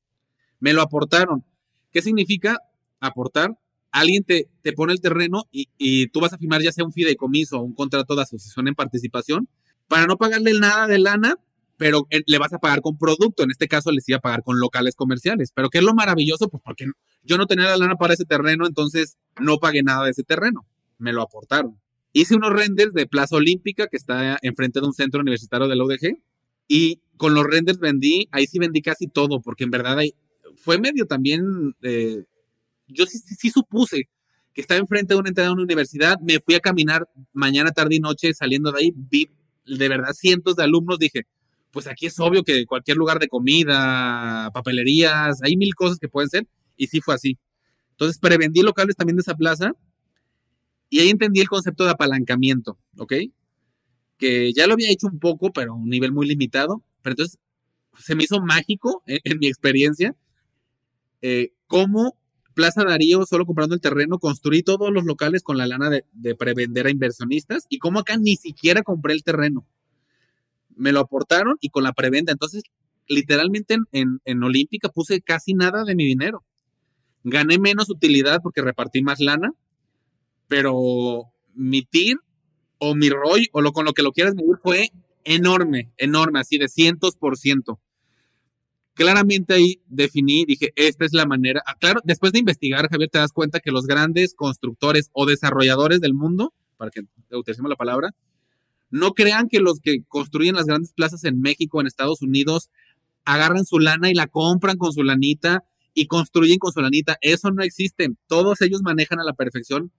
me lo aportaron. ¿Qué significa aportar? Alguien te, te pone el terreno y, tú vas a firmar ya sea un fideicomiso o un contrato de asociación en participación para no pagarle nada de lana, pero eh, le vas a pagar con producto. En este caso les iba a pagar con locales comerciales. Pero ¿qué es lo maravilloso? Pues porque yo no tenía la lana para ese terreno, entonces no pagué nada de ese terreno. Me lo aportaron. Hice unos renders de Plaza Olímpica, que está enfrente de un centro universitario de la UDG, y con los renders vendí, ahí sí vendí casi todo, porque en verdad hay, fue medio también, eh, yo sí, supuse que estaba enfrente de una entrada de una universidad, me fui a caminar mañana, tarde y noche saliendo de ahí, vi de verdad cientos de alumnos, dije, pues aquí es obvio que cualquier lugar de comida, papelerías, hay mil cosas que pueden ser, y sí fue así. Entonces prevendí locales también de esa plaza y ahí entendí el concepto de apalancamiento, ¿ok? Que ya lo había hecho un poco, pero a un nivel muy limitado, pero entonces se me hizo mágico en mi experiencia eh, cómo Plaza Darío, solo comprando el terreno, construí todos los locales con la lana de, prevender a inversionistas y cómo acá ni siquiera compré el terreno. Me lo aportaron y con la preventa. Entonces, literalmente en, en, Olímpica puse casi nada de mi dinero. Gané menos utilidad porque repartí más lana, pero mi TIR o mi ROI o lo con lo que lo quieras medir fue enorme, enorme, así de cientos por ciento. Claramente ahí definí, dije, esta es la manera. Ah, claro, después de investigar, Javier, te das cuenta que los grandes constructores o desarrolladores del mundo, para que utilicemos la palabra, no crean que los que construyen las grandes plazas en México, en Estados Unidos, agarran su lana y la compran con su lanita y construyen con su lanita. Eso no existe. Todos ellos manejan a la perfección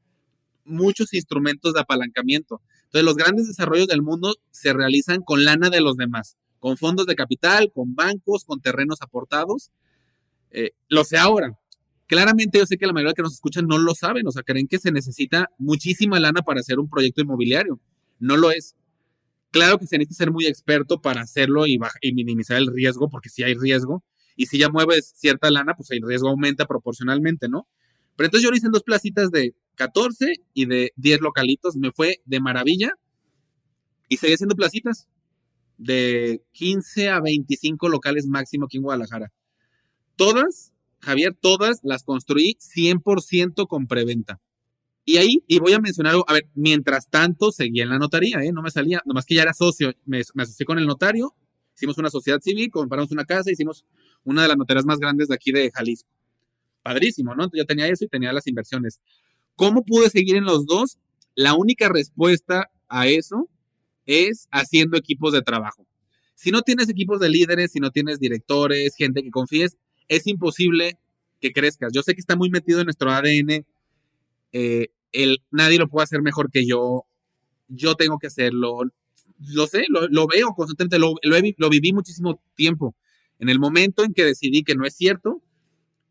muchos instrumentos de apalancamiento. Entonces, los grandes desarrollos del mundo se realizan con lana de los demás con fondos de capital, con bancos, con terrenos aportados. Eh, lo sé ahora. Claramente yo sé que la mayoría que nos escuchan no lo saben, o sea, creen que se necesita muchísima lana para hacer un proyecto inmobiliario. No lo es. Claro que se necesita ser muy experto para hacerlo y, minimizar el riesgo, porque si hay riesgo, y si ya mueves cierta lana, pues el riesgo aumenta proporcionalmente, ¿no? Pero entonces yo lo hice en dos placitas de 14 y de 10 localitos, me fue de maravilla y seguí haciendo placitas de 15 a 25 locales máximo aquí en Guadalajara. Todas, Javier, todas las construí 100% con preventa. Y ahí, y voy a mencionar, a ver, mientras tanto seguía en la notaría, ¿eh? No me salía, nomás que ya era socio, me, me asocié con el notario, hicimos una sociedad civil, compramos una casa, hicimos una de las notarías más grandes de aquí de Jalisco. Padrísimo, ¿no? Yo tenía eso y tenía las inversiones. ¿Cómo pude seguir en los dos? La única respuesta a eso es haciendo equipos de trabajo. Si no tienes equipos de líderes, si no tienes directores, gente que confíes, es imposible que crezcas. Yo sé que está muy metido en nuestro ADN. Eh, el, nadie lo puede hacer mejor que yo. Yo tengo que hacerlo. Lo sé, lo, veo constantemente, lo, lo viví muchísimo tiempo. En el momento en que decidí que no es cierto,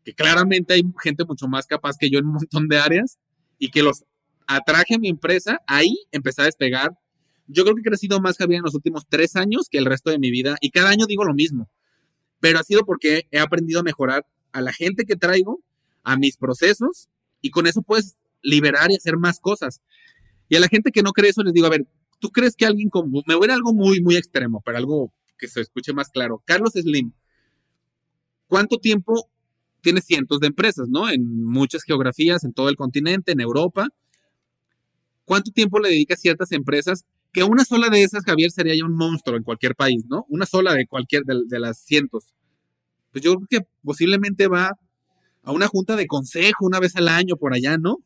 que claramente hay gente mucho más capaz que yo en un montón de áreas y que los atraje a mi empresa, ahí empecé a despegar yo creo que he crecido más, Javier, en los últimos tres años que el resto de mi vida. Y cada año digo lo mismo. Pero ha sido porque he aprendido a mejorar a la gente que traigo, a mis procesos, y con eso puedes liberar y hacer más cosas. Y a la gente que no cree eso, les digo, a ver, ¿tú crees que alguien como, me voy a algo muy, muy extremo, pero algo que se escuche más claro? Carlos Slim, ¿cuánto tiempo tiene cientos de empresas, ¿no? En muchas geografías, en todo el continente, en Europa. ¿Cuánto tiempo le dedica a ciertas empresas que una sola de esas, Javier, sería ya un monstruo en cualquier país, ¿no? Una sola de cualquier de, las cientos. Pues yo creo que posiblemente va a una junta de consejo una vez al año por allá, ¿no?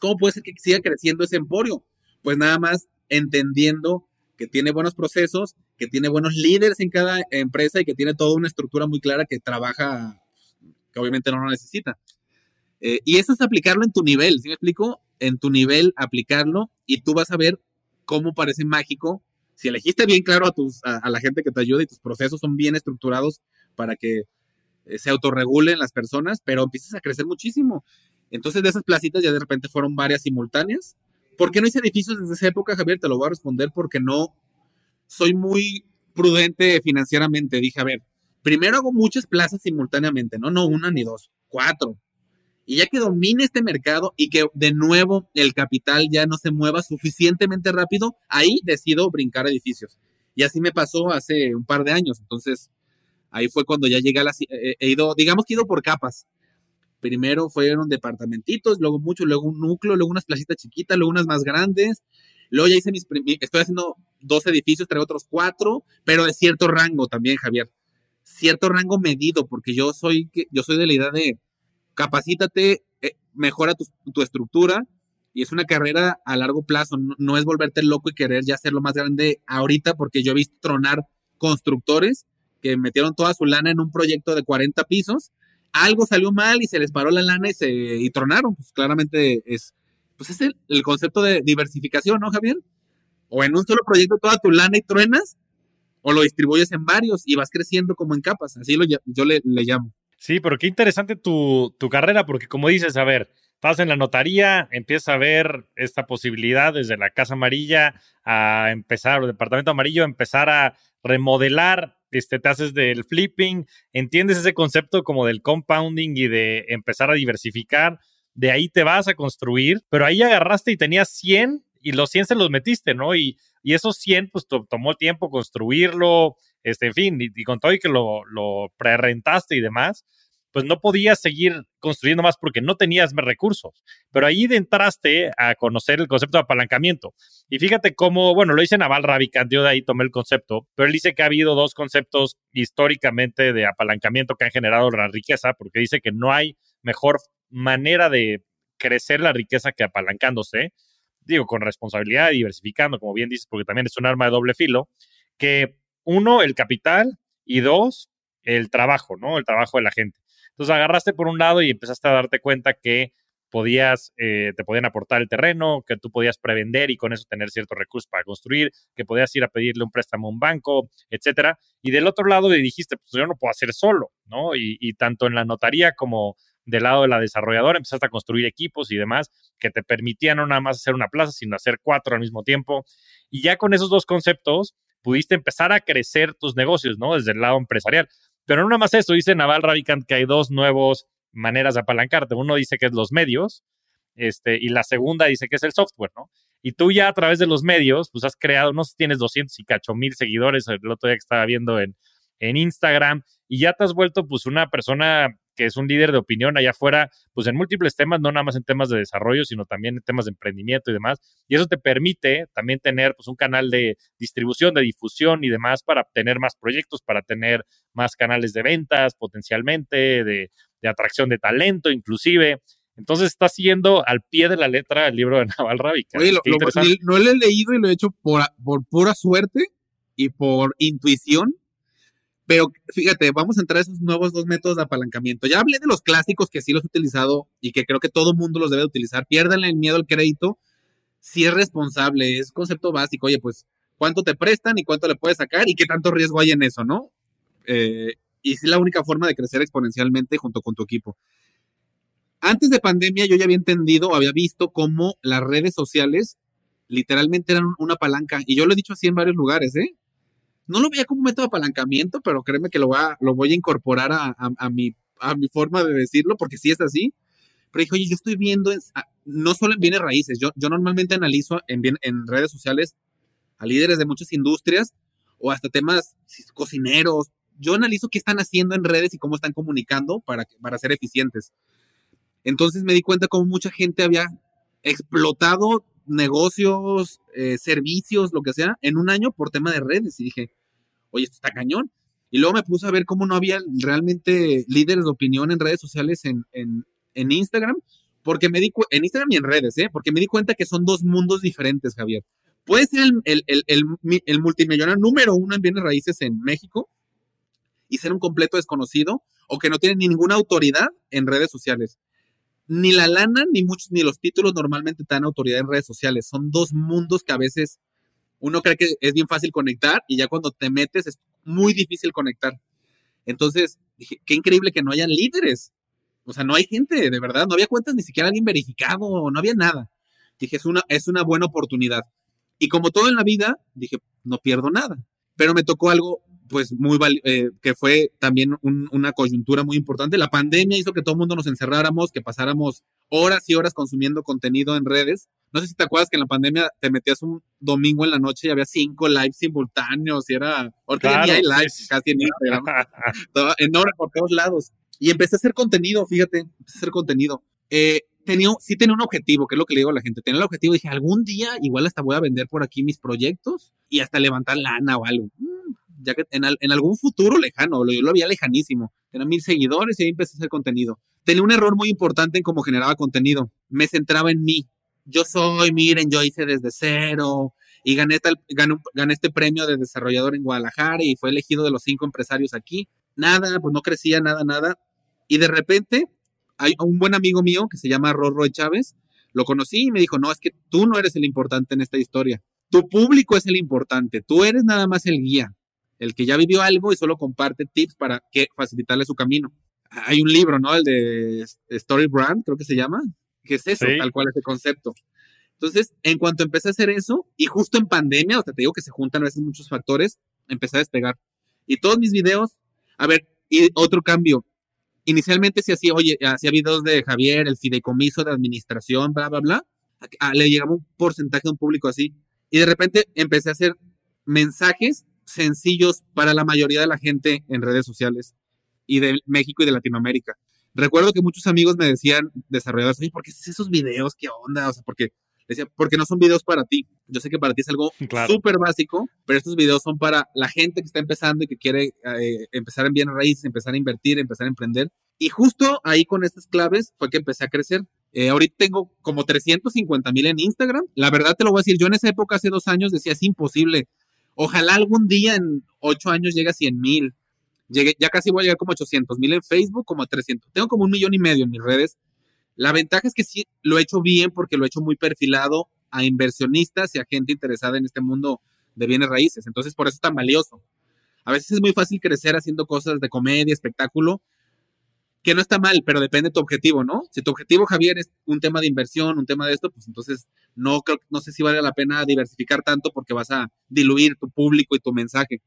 ¿Cómo puede ser que siga creciendo ese emporio? Pues nada más entendiendo que tiene buenos procesos, que tiene buenos líderes en cada empresa y que tiene toda una estructura muy clara que trabaja, que obviamente no lo necesita. Eh, y eso es aplicarlo en tu nivel, ¿sí me explico? En tu nivel, aplicarlo y tú vas a ver cómo parece mágico. Si elegiste bien claro a, tus, a, la gente que te ayuda y tus procesos son bien estructurados para que eh, se autorregulen las personas, pero empiezas a crecer muchísimo. Entonces, de esas placitas ya de repente fueron varias simultáneas. ¿Por qué no hice edificios desde esa época, Javier? Te lo voy a responder porque no soy muy prudente financieramente. Dije, a ver, primero hago muchas plazas simultáneamente, no, no una ni dos, cuatro y ya que domine este mercado y que de nuevo el capital ya no se mueva suficientemente rápido, ahí decido brincar edificios. Y así me pasó hace un par de años. Entonces, ahí fue cuando ya llegué a las... He ido, digamos que he ido por capas. Primero fueron departamentitos, luego mucho, luego un núcleo, luego unas placitas chiquitas, luego unas más grandes. Luego ya hice mis... Estoy haciendo dos edificios, traigo otros cuatro, pero de cierto rango también, Javier. Cierto rango medido, porque yo soy, yo soy de la idea de capacítate, eh, mejora tu, estructura y es una carrera a largo plazo, no, es volverte loco y querer ya hacerlo más grande ahorita porque yo he visto tronar constructores que metieron toda su lana en un proyecto de 40 pisos, algo salió mal y se les paró la lana y tronaron, pues claramente es pues es el, concepto de diversificación, ¿no, Javier? O en un solo proyecto toda tu lana y truenas, o lo distribuyes en varios y vas creciendo como en capas, así lo, yo le llamo. Sí, pero qué interesante tu, carrera, porque como dices, a ver, estás en la notaría, empiezas a ver esta posibilidad desde la Casa Amarilla a empezar, o Departamento Amarillo, a empezar a remodelar, este, te haces del flipping, entiendes ese concepto como del compounding y de empezar a diversificar, de ahí te vas a construir, pero ahí agarraste y tenías 100 y los 100 se los metiste, ¿no? Y, y esos 100, pues tomó tiempo construirlo, este, en fin, y, con todo y que lo, lo prerentaste y demás. pues no podías seguir construyendo más porque no tenías más recursos. Pero ahí entraste a conocer el concepto de apalancamiento. Y fíjate cómo, bueno, lo dice Naval Ravikant, yo de ahí tomé el concepto, pero él dice que ha habido dos conceptos históricamente de apalancamiento que han generado la riqueza, porque dice que no hay mejor manera de crecer la riqueza que apalancándose, digo, con responsabilidad, diversificando, como bien dices, porque también es un arma de doble filo, que uno, el capital, y dos, el trabajo, ¿no? El trabajo de la gente. Entonces agarraste por un lado y empezaste a darte cuenta que podías, eh, te podían aportar el terreno, que tú podías prevender y con eso tener ciertos recursos para construir, que podías ir a pedirle un préstamo a un banco, etcétera. Y del otro lado le dijiste, pues yo no puedo hacer solo, ¿no? Y, y tanto en la notaría como del lado de la desarrolladora empezaste a construir equipos y demás que te permitían no nada más hacer una plaza, sino hacer cuatro al mismo tiempo. Y ya con esos dos conceptos pudiste empezar a crecer tus negocios, ¿no? Desde el lado empresarial. Pero no nada más eso, dice Naval Ravikant que hay dos nuevas maneras de apalancarte. Uno dice que es los medios, este, y la segunda dice que es el software, ¿no? Y tú ya a través de los medios, pues has creado, no sé si tienes 200 y cacho mil seguidores, el otro día que estaba viendo en, en Instagram, y ya te has vuelto pues una persona que es un líder de opinión allá afuera, pues en múltiples temas, no nada más en temas de desarrollo, sino también en temas de emprendimiento y demás. Y eso te permite también tener pues un canal de distribución, de difusión y demás para tener más proyectos, para tener más canales de ventas potencialmente, de, atracción de talento inclusive. Entonces está siguiendo al pie de la letra el libro de Naval Ravikant. Oye, lo, no lo he leído y lo he hecho por, por pura suerte y por intuición pero fíjate, vamos a entrar a esos nuevos dos métodos de apalancamiento. Ya hablé de los clásicos que sí los he utilizado y que creo que todo mundo los debe utilizar. Pierdan el miedo al crédito. Si es responsable, es concepto básico. Oye, pues, ¿cuánto te prestan y cuánto le puedes sacar y qué tanto riesgo hay en eso, no? Eh, y sí, la única forma de crecer exponencialmente junto con tu equipo. Antes de pandemia, yo ya había entendido, había visto cómo las redes sociales literalmente eran una palanca. Y yo lo he dicho así en varios lugares, ¿eh? No lo veía como un método de apalancamiento, pero créeme que lo voy a, lo voy a incorporar a, mi, a mi forma de decirlo, porque sí es así. Pero dije, oye, yo estoy viendo, no solo en bienes raíces, yo, yo normalmente analizo en, en redes sociales a líderes de muchas industrias o hasta temas cocineros. Yo analizo qué están haciendo en redes y cómo están comunicando para, para ser eficientes. Entonces me di cuenta cómo mucha gente había explotado negocios, eh, servicios, lo que sea, en un año por tema de redes. Y dije, oye, esto está cañón. Y luego me puse a ver cómo no había realmente líderes de opinión en redes sociales en, en, Instagram, porque me di en Instagram y en redes, ¿eh? porque me di cuenta que son dos mundos diferentes, Javier. Puede ser el, el, el, el multimillonario número uno en bienes raíces en México y ser un completo desconocido o que no tiene ninguna autoridad en redes sociales ni la lana, ni muchos, ni los títulos normalmente te dan autoridad en redes sociales. Son dos mundos que a veces uno cree que es bien fácil conectar y ya cuando te metes es muy difícil conectar. Entonces, dije, qué increíble que no hayan líderes. O sea, no hay gente, de verdad, no había cuentas ni siquiera alguien verificado, no había nada. Dije, es una, es una buena oportunidad. Y como todo en la vida, dije, no pierdo nada. Pero me tocó algo pues muy eh, que fue también una coyuntura muy importante. La pandemia hizo que todo el mundo nos encerráramos, que pasáramos horas y horas consumiendo contenido en redes. No sé si te acuerdas que en la pandemia te metías un domingo en la noche y había cinco lives simultáneos y era, ahorita hay lives casi en Instagram, enorme por todos lados. Y empecé a hacer contenido, fíjate, empecé a hacer contenido. Eh, tenía, sí tenía un objetivo, que es lo que le digo a la gente. Tenía el objetivo, dije, algún día igual hasta voy a vender por aquí mis proyectos y hasta levantar lana o algo. Mm, ya que en, algún futuro lejano, yo lo había lejanísimo, tenía mil seguidores y ahí empecé a hacer contenido. Tenía un error muy importante en cómo generaba contenido, me centraba en mí. Yo soy, miren, yo hice desde cero y gané, tal, gané, gané este premio de desarrollador en Guadalajara y fue elegido de los cinco empresarios aquí. Nada, pues no crecía, nada, nada. Y de repente hay un buen amigo mío que se llama Rorro Chávez, lo conocí y me dijo, no, es que tú no eres el importante en esta historia. Tu público es el importante, tú eres nada más el guía el que ya vivió algo y solo comparte tips para que facilitarle su camino. Hay un libro, ¿no? El de Story Brand, creo que se llama, que es eso, tal cual ese concepto. Entonces, en cuanto empecé a hacer eso, y justo en pandemia, o sea, te digo que se juntan a veces muchos factores, empecé a despegar. Y todos mis videos, a ver, y otro cambio. Inicialmente se hacía, oye, hacía videos de Javier, el fideicomiso de administración, bla, bla, bla. le llegaba un porcentaje de un público así. Y de repente empecé a hacer mensajes sencillos para la mayoría de la gente en redes sociales. y de México y de Latinoamérica. Recuerdo que muchos amigos me decían, desarrolladores, oye, ¿por qué haces esos videos? ¿Qué onda? O sea, porque decía, porque no son videos para ti. Yo sé que para ti es algo súper básico, pero estos videos son para la gente que está empezando y que quiere eh, empezar en bienes raíces, empezar a invertir, empezar a emprender. Y justo ahí con estas claves fue que empecé a crecer. Eh, ahorita tengo como 350 mil en Instagram. La verdad te lo voy a decir, yo en esa época, hace dos años, decía, es imposible. Ojalá algún día en ocho años llegue a 100 mil. ya casi voy a llegar como a 800 mil en Facebook, como a 300. Tengo como un millón y medio en mis redes. La ventaja es que sí lo he hecho bien porque lo he hecho muy perfilado a inversionistas y a gente interesada en este mundo de bienes raíces. Entonces, por eso es tan valioso. A veces es muy fácil crecer haciendo cosas de comedia, espectáculo, que no está mal, pero depende de tu objetivo, ¿no? Si tu objetivo, Javier, es un tema de inversión, un tema de esto, pues entonces no creo, no sé si vale la pena diversificar tanto porque vas a diluir tu público y tu mensaje.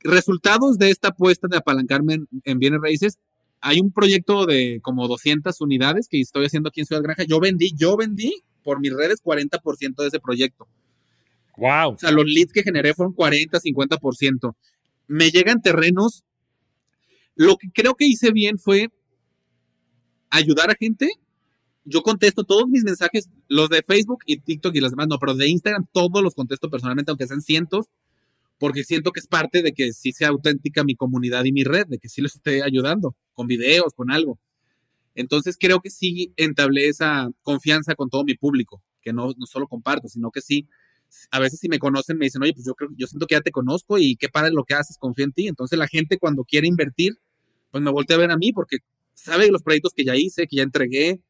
Resultados de esta apuesta de apalancarme en bienes raíces, hay un proyecto de como 200 unidades que estoy haciendo aquí en Ciudad Granja. Yo vendí, yo vendí por mis redes 40% de ese proyecto. Wow. O sea, los leads que generé fueron 40, 50%. Me llegan terrenos. Lo que creo que hice bien fue ayudar a gente. Yo contesto todos mis mensajes, los de Facebook y TikTok y los demás, no, pero de Instagram todos los contesto personalmente, aunque sean cientos porque siento que es parte de que sí sea auténtica mi comunidad y mi red, de que sí les esté ayudando con videos, con algo. Entonces creo que sí entablé esa confianza con todo mi público, que no, solo comparto, sino que sí, a veces si me conocen me dicen, oye, pues yo creo, yo siento que ya te conozco y qué padre lo que haces, confío en ti. Entonces la gente cuando quiere invertir, pues me voltea a ver a mí porque sabe los proyectos que ya hice, que ya entregué,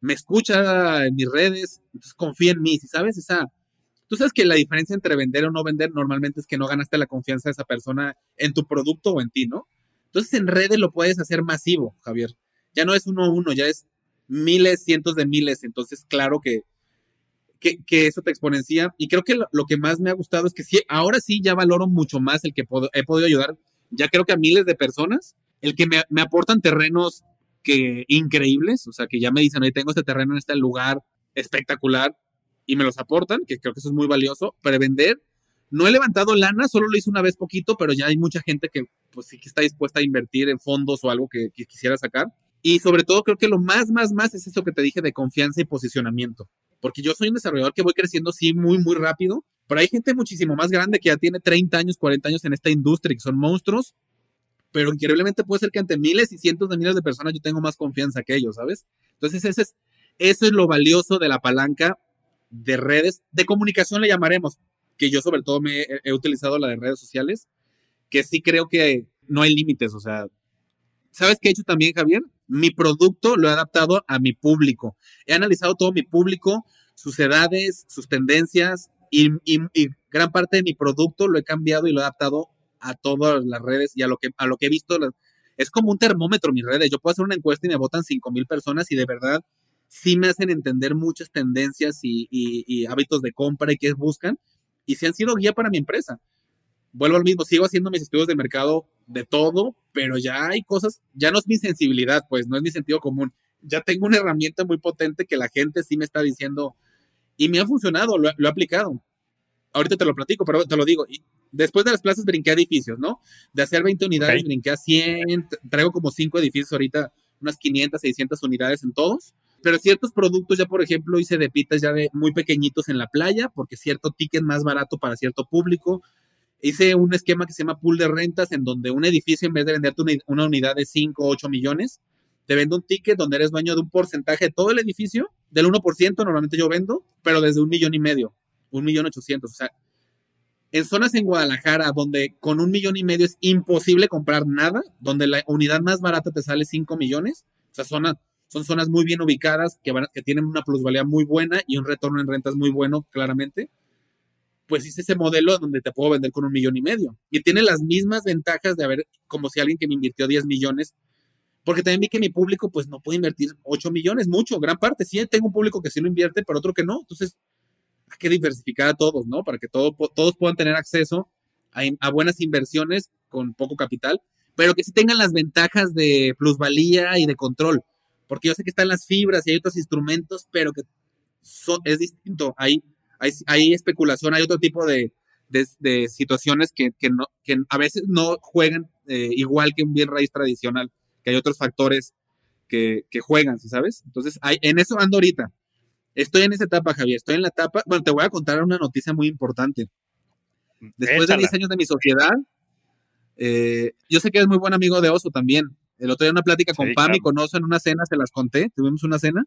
me escucha en mis redes, entonces confía en mí, si sabes esa Tú sabes que la diferencia entre vender o no vender normalmente es que no ganaste la confianza de esa persona en tu producto o en ti, ¿no? Entonces en redes lo puedes hacer masivo, Javier. Ya no es uno a uno, ya es miles, cientos de miles. Entonces, claro que, que, eso te exponencia. Y creo que lo, que más me ha gustado es que sí, ahora sí ya valoro mucho más el que he podido ayudar. Ya creo que a miles de personas, el que me, aportan terrenos que increíbles, o sea, que ya me dicen, oye, tengo este terreno en este lugar espectacular, y me los aportan, que creo que eso es muy valioso, para vender. No he levantado lana, solo lo hice una vez poquito, pero ya hay mucha gente que pues sí que está dispuesta a invertir en fondos o algo que, quisiera sacar. Y sobre todo creo que lo más, más, más es eso que te dije de confianza y posicionamiento. Porque yo soy un desarrollador que voy creciendo sí muy, muy rápido, pero hay gente muchísimo más grande que ya tiene 30 años, 40 años en esta industria, que son monstruos, pero increíblemente puede ser que ante miles y cientos de miles de personas yo tengo más confianza que ellos, ¿sabes? Entonces ese es, eso es lo valioso de la palanca de redes, de comunicación le llamaremos, que yo sobre todo me he, utilizado la de redes sociales, que sí creo que no hay límites, o sea, ¿sabes qué he hecho también, Javier? Mi producto lo he adaptado a mi público. He analizado todo mi público, sus edades, sus tendencias y, gran parte de mi producto lo he cambiado y lo he adaptado a todas las redes y a lo que, a lo que he visto. Es como un termómetro mis redes. Yo puedo hacer una encuesta y me votan 5 mil personas y de verdad sí me hacen entender muchas tendencias y, hábitos de compra y qué buscan, y sí han sido guía para mi empresa. Vuelvo al mismo, sigo haciendo mis estudios de mercado de todo, pero ya hay cosas, ya no es mi sensibilidad, pues no es mi sentido común. Ya tengo una herramienta muy potente que la gente sí me está diciendo y me ha funcionado, lo, he aplicado. Ahorita te lo platico, pero te lo digo. Después de las plazas brinqué a edificios, ¿no? De hacer 20 unidades brinqué a 100, traigo como 5 edificios ahorita, unas 500, 600 unidades en todos. Pero ciertos productos, ya por ejemplo, hice de pitas ya de muy pequeñitos en la playa, porque cierto ticket más barato para cierto público. Hice un esquema que se llama pool de rentas, en donde un edificio, en vez de venderte una, unidad de 5 o 8 millones, te vendo un ticket donde eres dueño de un porcentaje de todo el edificio, del 1%, normalmente yo vendo, pero desde un millón y medio, un millón ochocientos. O sea, en zonas en Guadalajara donde con un millón y medio es imposible comprar nada, donde la unidad más barata te sale 5 millones, o sea, zonas son zonas muy bien ubicadas, que, que tienen una plusvalía muy buena y un retorno en rentas muy bueno, claramente. Pues hice ese modelo donde te puedo vender con un millón y medio. Y tiene las mismas ventajas de haber, como si alguien que me invirtió 10 millones, porque también vi que mi público pues no puede invertir 8 millones, mucho, gran parte. Sí, tengo un público que sí lo invierte, pero otro que no. Entonces, hay que diversificar a todos, ¿no? Para que todo, todos puedan tener acceso a, buenas inversiones con poco capital, pero que sí tengan las ventajas de plusvalía y de control porque yo sé que están las fibras y hay otros instrumentos, pero que es distinto. Hay, especulación, hay otro tipo de, situaciones que, a veces no juegan eh, igual que un bien raíz tradicional, que hay otros factores que, juegan, ¿sabes? Entonces, en eso ando ahorita. Estoy en esa etapa, Javier. Estoy en la etapa. Bueno, te voy a contar una noticia muy importante. Después de 10 años de mi sociedad, eh, yo sé que es muy buen amigo de Oso también. El otro día una plática con Pam y con Oso en una cena, se las conté, tuvimos una cena,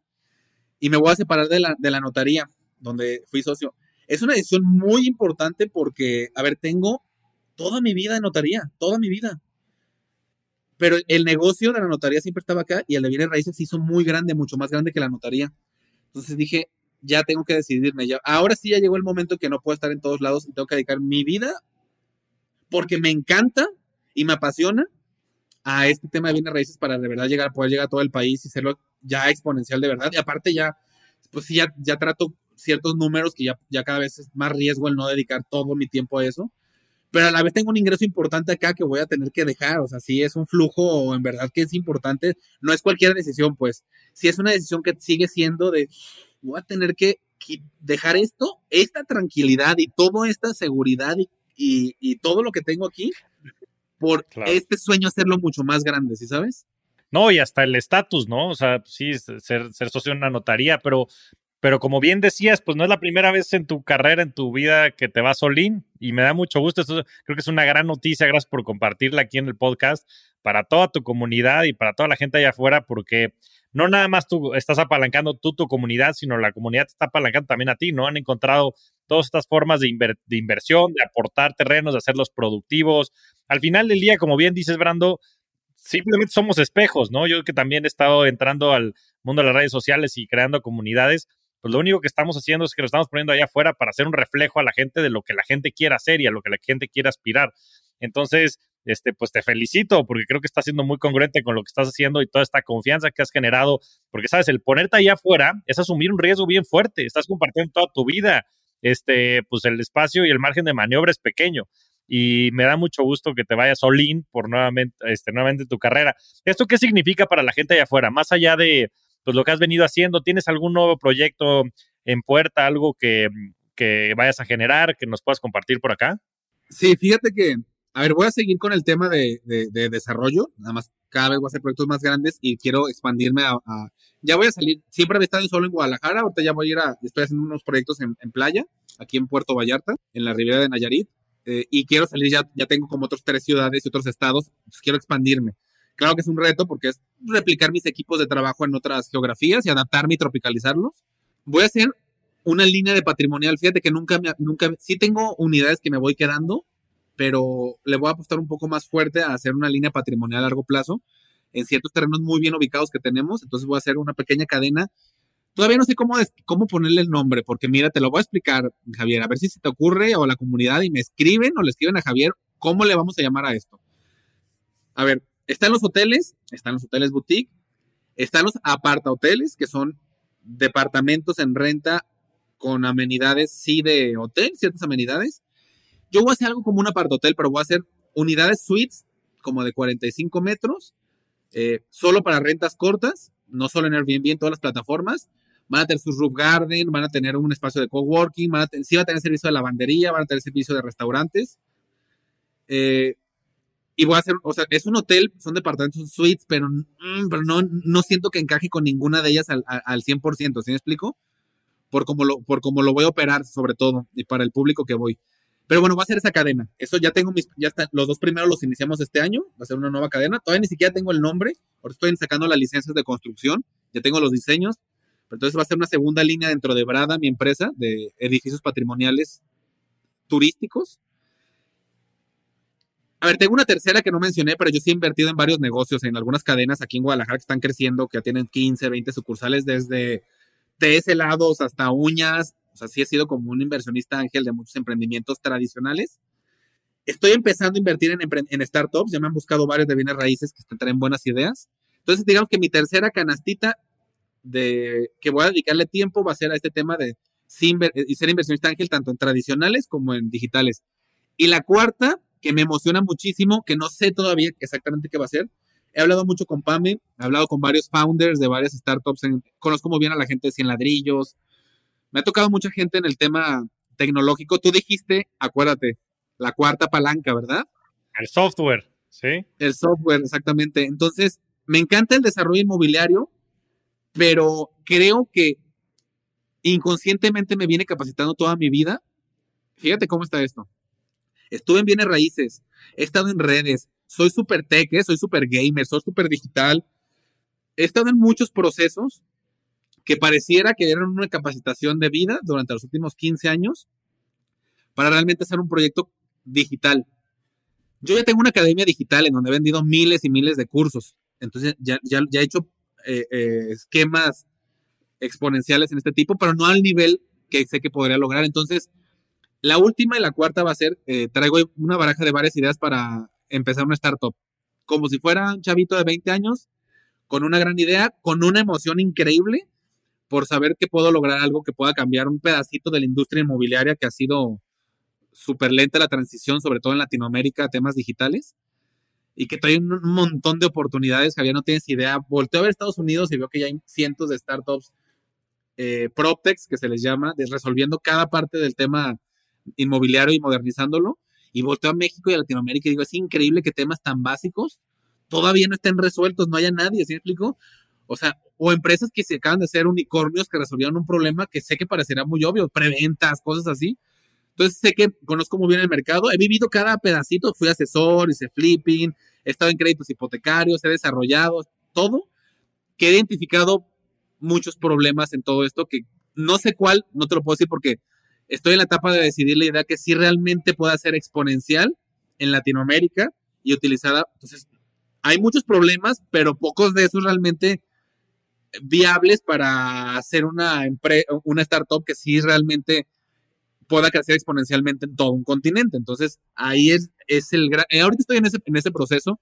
y me voy a separar de la, de la notaría, donde fui socio. Es una decisión muy importante porque, a ver, tengo toda mi vida en notaría, toda mi vida. Pero el negocio de la notaría siempre estaba acá y el de bienes raíces se hizo muy grande, mucho más grande que la notaría. Entonces dije, ya tengo que decidirme. Ya. Ahora sí ya llegó el momento que no puedo estar en todos lados y tengo que dedicar mi vida porque me encanta y me apasiona a este tema de bienes raíces para de verdad llegar, poder llegar a todo el país y serlo ya exponencial de verdad. Y aparte ya, pues sí, ya, ya trato ciertos números que ya, ya cada vez es más riesgo el no dedicar todo mi tiempo a eso. Pero a la vez tengo un ingreso importante acá que voy a tener que dejar. O sea, si es un flujo o en verdad que es importante, no es cualquier decisión, pues si es una decisión que sigue siendo de, voy a tener que dejar esto, esta tranquilidad y toda esta seguridad y, y, todo lo que tengo aquí por este sueño hacerlo mucho más grande, ¿sí sabes? No, y hasta el estatus, ¿no? O sea, sí, ser, ser socio en una notaría, pero, pero como bien decías, pues no es la primera vez en tu carrera, en tu vida que te vas solín y me da mucho gusto. Creo que es una gran noticia. Gracias por compartirla aquí en el podcast para toda tu comunidad y para toda la gente allá afuera, porque no nada más tú estás apalancando tú tu comunidad, sino la comunidad te está apalancando también a ti, ¿no? Han encontrado todas estas formas de, de inversión, de aportar terrenos, de hacerlos productivos. Al final del día, como bien dices, Brando, simplemente somos espejos, ¿no? Yo que también he estado entrando al mundo de las redes sociales y creando comunidades, pues lo único que estamos haciendo es que lo estamos poniendo allá afuera para hacer un reflejo a la gente de lo que la gente quiere hacer y a lo que la gente quiere aspirar. Entonces, este, pues te felicito porque creo que estás siendo muy congruente con lo que estás haciendo y toda esta confianza que has generado, porque sabes, el ponerte allá afuera es asumir un riesgo bien fuerte, estás compartiendo toda tu vida, este, pues el espacio y el margen de maniobra es pequeño y me da mucho gusto que te vayas all in por nuevamente, este, nuevamente tu carrera. ¿Esto qué significa para la gente allá afuera? Más allá de pues, lo que has venido haciendo, ¿tienes algún nuevo proyecto en puerta, algo que, que vayas a generar, que nos puedas compartir por acá? Sí, fíjate que a ver, voy a seguir con el tema de, desarrollo, nada más cada vez voy a hacer proyectos más grandes y quiero expandirme a, ya voy a salir, siempre he estado solo en Guadalajara, ahorita ya voy a ir a, estoy haciendo unos proyectos en, playa, aquí en Puerto Vallarta, en la ribera de Nayarit, eh, y quiero salir, ya, ya tengo como otros tres ciudades y otros estados, pues quiero expandirme. Claro que es un reto porque es replicar mis equipos de trabajo en otras geografías y adaptarme y tropicalizarlos. Voy a hacer una línea de patrimonial, fíjate que nunca, me, nunca, sí tengo unidades que me voy quedando, pero le voy a apostar un poco más fuerte a hacer una línea patrimonial a largo plazo en ciertos terrenos muy bien ubicados que tenemos. Entonces voy a hacer una pequeña cadena. Todavía no sé cómo, cómo ponerle el nombre, porque mira, te lo voy a explicar, Javier, a ver si se te ocurre o la comunidad y me escriben o le escriben a Javier cómo le vamos a llamar a esto. A ver, están los hoteles, están los hoteles boutique, están los aparta hoteles, que son departamentos en renta con amenidades, sí, de hotel, ciertas amenidades. Yo voy a hacer algo como un hotel, pero voy a hacer unidades suites como de 45 metros, eh, solo para rentas cortas, no solo en Airbnb, en todas las plataformas. Van a tener su roof garden, van a tener un espacio de coworking, van a sí va a tener servicio de lavandería, van a tener servicio de restaurantes. Eh, y voy a hacer, o sea, es un hotel, son departamentos, son suites, pero, mm, pero no, no siento que encaje con ninguna de ellas al, al 100%, ¿sí me explico? Por cómo, lo, por cómo lo voy a operar, sobre todo, y para el público que voy. Pero bueno, va a ser esa cadena. Eso ya tengo mis, ya está, los dos primeros los iniciamos este año, va a ser una nueva cadena. Todavía ni siquiera tengo el nombre, ahora estoy sacando las licencias de construcción, ya tengo los diseños, pero entonces va a ser una segunda línea dentro de Brada, mi empresa, de edificios patrimoniales turísticos. A ver, tengo una tercera que no mencioné, pero yo sí he invertido en varios negocios, en algunas cadenas aquí en Guadalajara que están creciendo, que ya tienen 15, 20 sucursales, desde TS helados hasta uñas, o sea, sí he sido como un inversionista ángel de muchos emprendimientos tradicionales. Estoy empezando a invertir en, startups, ya me han buscado varios de bienes raíces que traen buenas ideas. Entonces, digamos que mi tercera canastita de que voy a dedicarle tiempo va a ser a este tema de ser inversionista ángel tanto en tradicionales como en digitales. Y la cuarta, que me emociona muchísimo, que no sé todavía exactamente qué va a ser. He hablado mucho con Pame, he hablado con varios founders de varias startups, conozco muy bien a la gente de 100 ladrillos, me ha tocado mucha gente en el tema tecnológico. Tú dijiste, acuérdate, la cuarta palanca, ¿verdad? El software, ¿sí? El software, exactamente. Entonces, me encanta el desarrollo inmobiliario, pero creo que inconscientemente me viene capacitando toda mi vida. Fíjate cómo está esto. Estuve en bienes raíces, he estado en redes, soy súper tech, ¿eh? soy súper gamer, soy súper digital. He estado en muchos procesos que pareciera que eran una capacitación de vida durante los últimos 15 años para realmente hacer un proyecto digital. Yo ya tengo una academia digital en donde he vendido miles y miles de cursos. Entonces ya, ya, he hecho eh, eh, esquemas exponenciales en este tipo, pero no al nivel que sé que podría lograr. Entonces, la última y la cuarta va a ser, eh, traigo una baraja de varias ideas para empezar una startup. Como si fuera un chavito de 20 años, con una gran idea, con una emoción increíble por saber que puedo lograr algo que pueda cambiar un pedacito de la industria inmobiliaria que ha sido súper lenta la transición, sobre todo en Latinoamérica, a temas digitales, y que trae un montón de oportunidades, Javier, no tienes idea. Volteo a ver Estados Unidos y veo que ya hay cientos de startups eh, PropTechs, que se les llama, resolviendo cada parte del tema inmobiliario y modernizándolo. Y volteo a México y a Latinoamérica y digo, es increíble que temas tan básicos todavía no estén resueltos, no haya nadie, ¿sí me explico? O sea, o empresas que se acaban de ser unicornios que resolvieron un problema que sé que parecerá muy obvio, preventas, cosas así. Entonces sé que conozco muy bien el mercado, he vivido cada pedacito, fui asesor, hice flipping, he estado en créditos hipotecarios, he desarrollado todo, que he identificado muchos problemas en todo esto que no sé cuál, no te lo puedo decir porque estoy en la etapa de decidir la idea que sí realmente pueda ser exponencial en Latinoamérica y utilizada. Entonces, hay muchos problemas, pero pocos de esos realmente viables para hacer una, una startup que sí realmente pueda crecer exponencialmente en todo un continente. Entonces, ahí es, es el gran... Eh, ahorita estoy en ese, en ese proceso,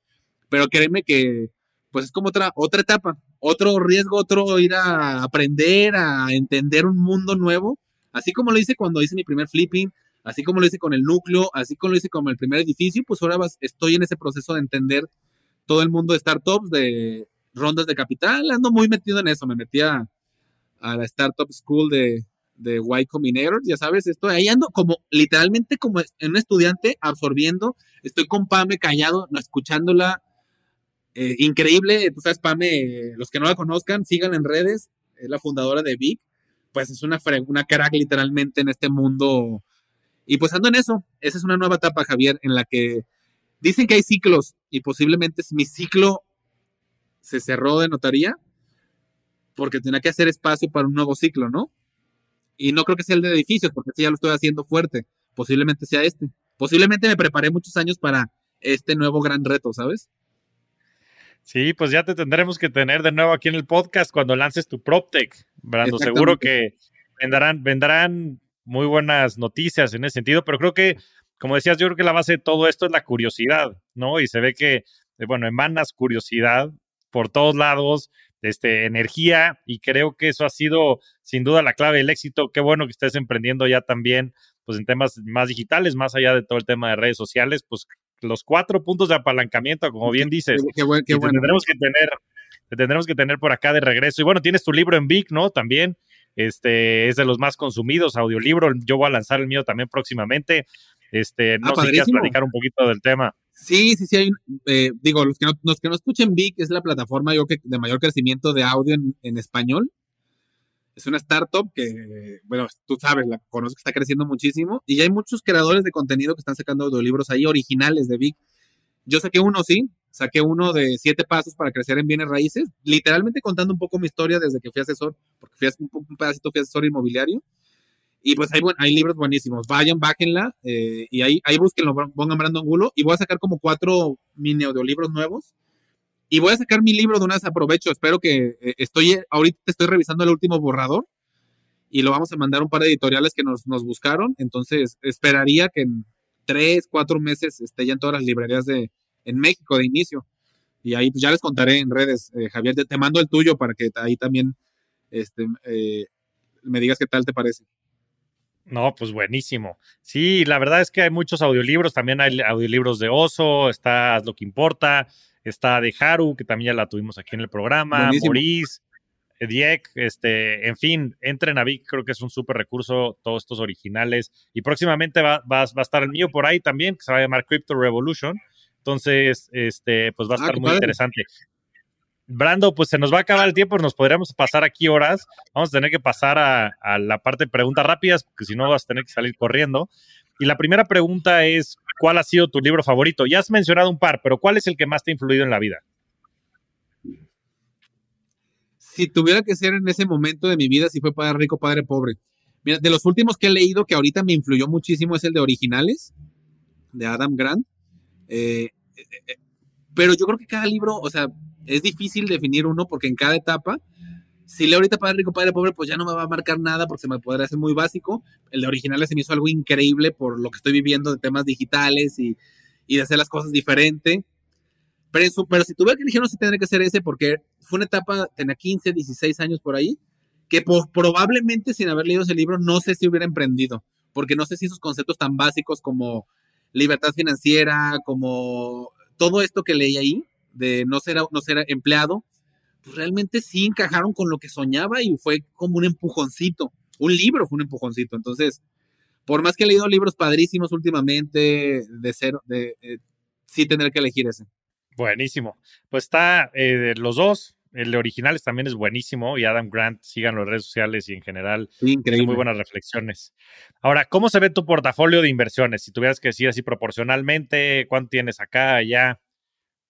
pero créeme que pues es como otra, otra etapa, otro riesgo, otro ir a aprender, a entender un mundo nuevo, así como lo hice cuando hice mi primer flipping, así como lo hice con el núcleo, así como lo hice con el primer edificio, pues ahora estoy en ese proceso de entender todo el mundo de startups, de rondas de capital, ando muy metido en eso, me metí a, la Startup School de, de Y Combinator, ya sabes, estoy ahí ando como literalmente como un estudiante absorbiendo, estoy con Pame callado, escuchándola, eh, increíble, tú sabes, Pame, los que no la conozcan, sigan en redes, es la fundadora de Big, pues es una, una crack literalmente en este mundo. Y pues ando en eso, esa es una nueva etapa, Javier, en la que dicen que hay ciclos y posiblemente mi ciclo se cerró de notaría porque tenía que hacer espacio para un nuevo ciclo, ¿no? Y no creo que sea el de edificios, porque ya lo estoy haciendo fuerte. Posiblemente sea este. Posiblemente me preparé muchos años para este nuevo gran reto, ¿sabes? Sí, pues ya te tendremos que tener de nuevo aquí en el podcast cuando lances tu PropTech, Brando. Seguro que vendrán, vendrán muy buenas noticias en ese sentido, pero creo que, como decías, yo creo que la base de todo esto es la curiosidad, ¿no? Y se ve que, eh, bueno, emanas curiosidad por todos lados, este, energía, y creo que eso ha sido sin duda la clave del éxito. Qué bueno que estés emprendiendo ya también, pues en temas más digitales, más allá de todo el tema de redes sociales, pues los cuatro puntos de apalancamiento, como bien dices. Qué, bueno, Tendremos que tener, tendremos que tener por acá de regreso. Y bueno, tienes tu libro en Vic, ¿no? También. Este es de los más consumidos, audiolibro. Yo voy a lanzar el mío también próximamente. Este, no ah, sé si quieres platicar un poquito del tema. Sí, sí, sí. Hay, eh, digo, los que, no, los que no escuchen Vic es la plataforma yo que de mayor crecimiento de audio en, en español. Es una startup que, bueno, tú sabes, la conozco que está creciendo muchísimo y hay muchos creadores de contenido que están sacando audiolibros ahí originales de Vic. Yo saqué uno, sí, saqué uno de siete pasos para crecer en bienes raíces, literalmente contando un poco mi historia desde que fui asesor, porque fui un, un pedacito fui asesor inmobiliario. Y pues hay, hay libros buenísimos. Vayan, bájenla eh, y ahí, ahí búsquenlo, pongan Brandon Gulo. Y voy a sacar como cuatro mini audiolibros nuevos y voy a sacar mi libro de una vez, aprovecho. Espero que eh, estoy, ahorita estoy revisando el último borrador y lo vamos a mandar a un par de editoriales que nos, nos buscaron. Entonces, esperaría que en tres, cuatro meses esté ya en todas las librerías de, en México de inicio. Y ahí pues, ya les contaré en redes, eh, Javier. Te, mando el tuyo para que ahí también este, eh, me digas qué tal te parece. No, pues buenísimo. Sí, la verdad es que hay muchos audiolibros, también hay audiolibros de Oso, está Lo que importa, está de Haru, que también ya la tuvimos aquí en el programa, Maurice, Diek, este, en fin, entren a Vic, creo que es un súper recurso, todos estos originales. Y próximamente va, va, a estar el mío por ahí también, que se va a llamar Crypto Revolution. Entonces, este, pues va a ah, estar muy interesante. Brando, pues se nos va a acabar el tiempo, nos podríamos pasar aquí horas. Vamos a tener que pasar a, a la parte de preguntas rápidas, porque si no vas a tener que salir corriendo. Y la primera pregunta es, ¿cuál ha sido tu libro favorito? Ya has mencionado un par, pero ¿cuál es el que más te ha influido en la vida? si tuviera que ser en ese momento de mi vida, si fue Padre Rico, Padre Pobre. Mira, de los últimos que he leído que ahorita me influyó muchísimo es el de Originales, de Adam Grant. Eh, eh, eh, pero yo creo que cada libro, o sea, es difícil definir uno porque en cada etapa, si leo ahorita Padre Rico, Padre Pobre, pues ya no me va a marcar nada porque se me podrá hacer muy básico. El de Originales se me hizo algo increíble por lo que estoy viviendo de temas digitales y, y de hacer las cosas diferente. Pero, pero si tuviera que elegir, no se tendría que ser ese porque fue una etapa, tenía 15, 16 años por ahí, que probablemente sin haber leído ese libro no sé si hubiera emprendido, porque no sé si esos conceptos tan básicos como libertad financiera, como todo esto que leí ahí, de no ser, no ser empleado, pues realmente sí encajaron con lo que soñaba y fue como un empujoncito. Un libro fue un empujoncito. Entonces, por más que he leído libros padrísimos últimamente, de cero, de, eh, sí tendré que elegir ese. Buenísimo. Pues está eh, los dos. El de originales también es buenísimo y Adam Grant, sigan las redes sociales y en general tiene muy buenas reflexiones. Ahora, ¿cómo se ve tu portafolio de inversiones? Si tuvieras que decir así proporcionalmente, ¿cuánto tienes acá, allá?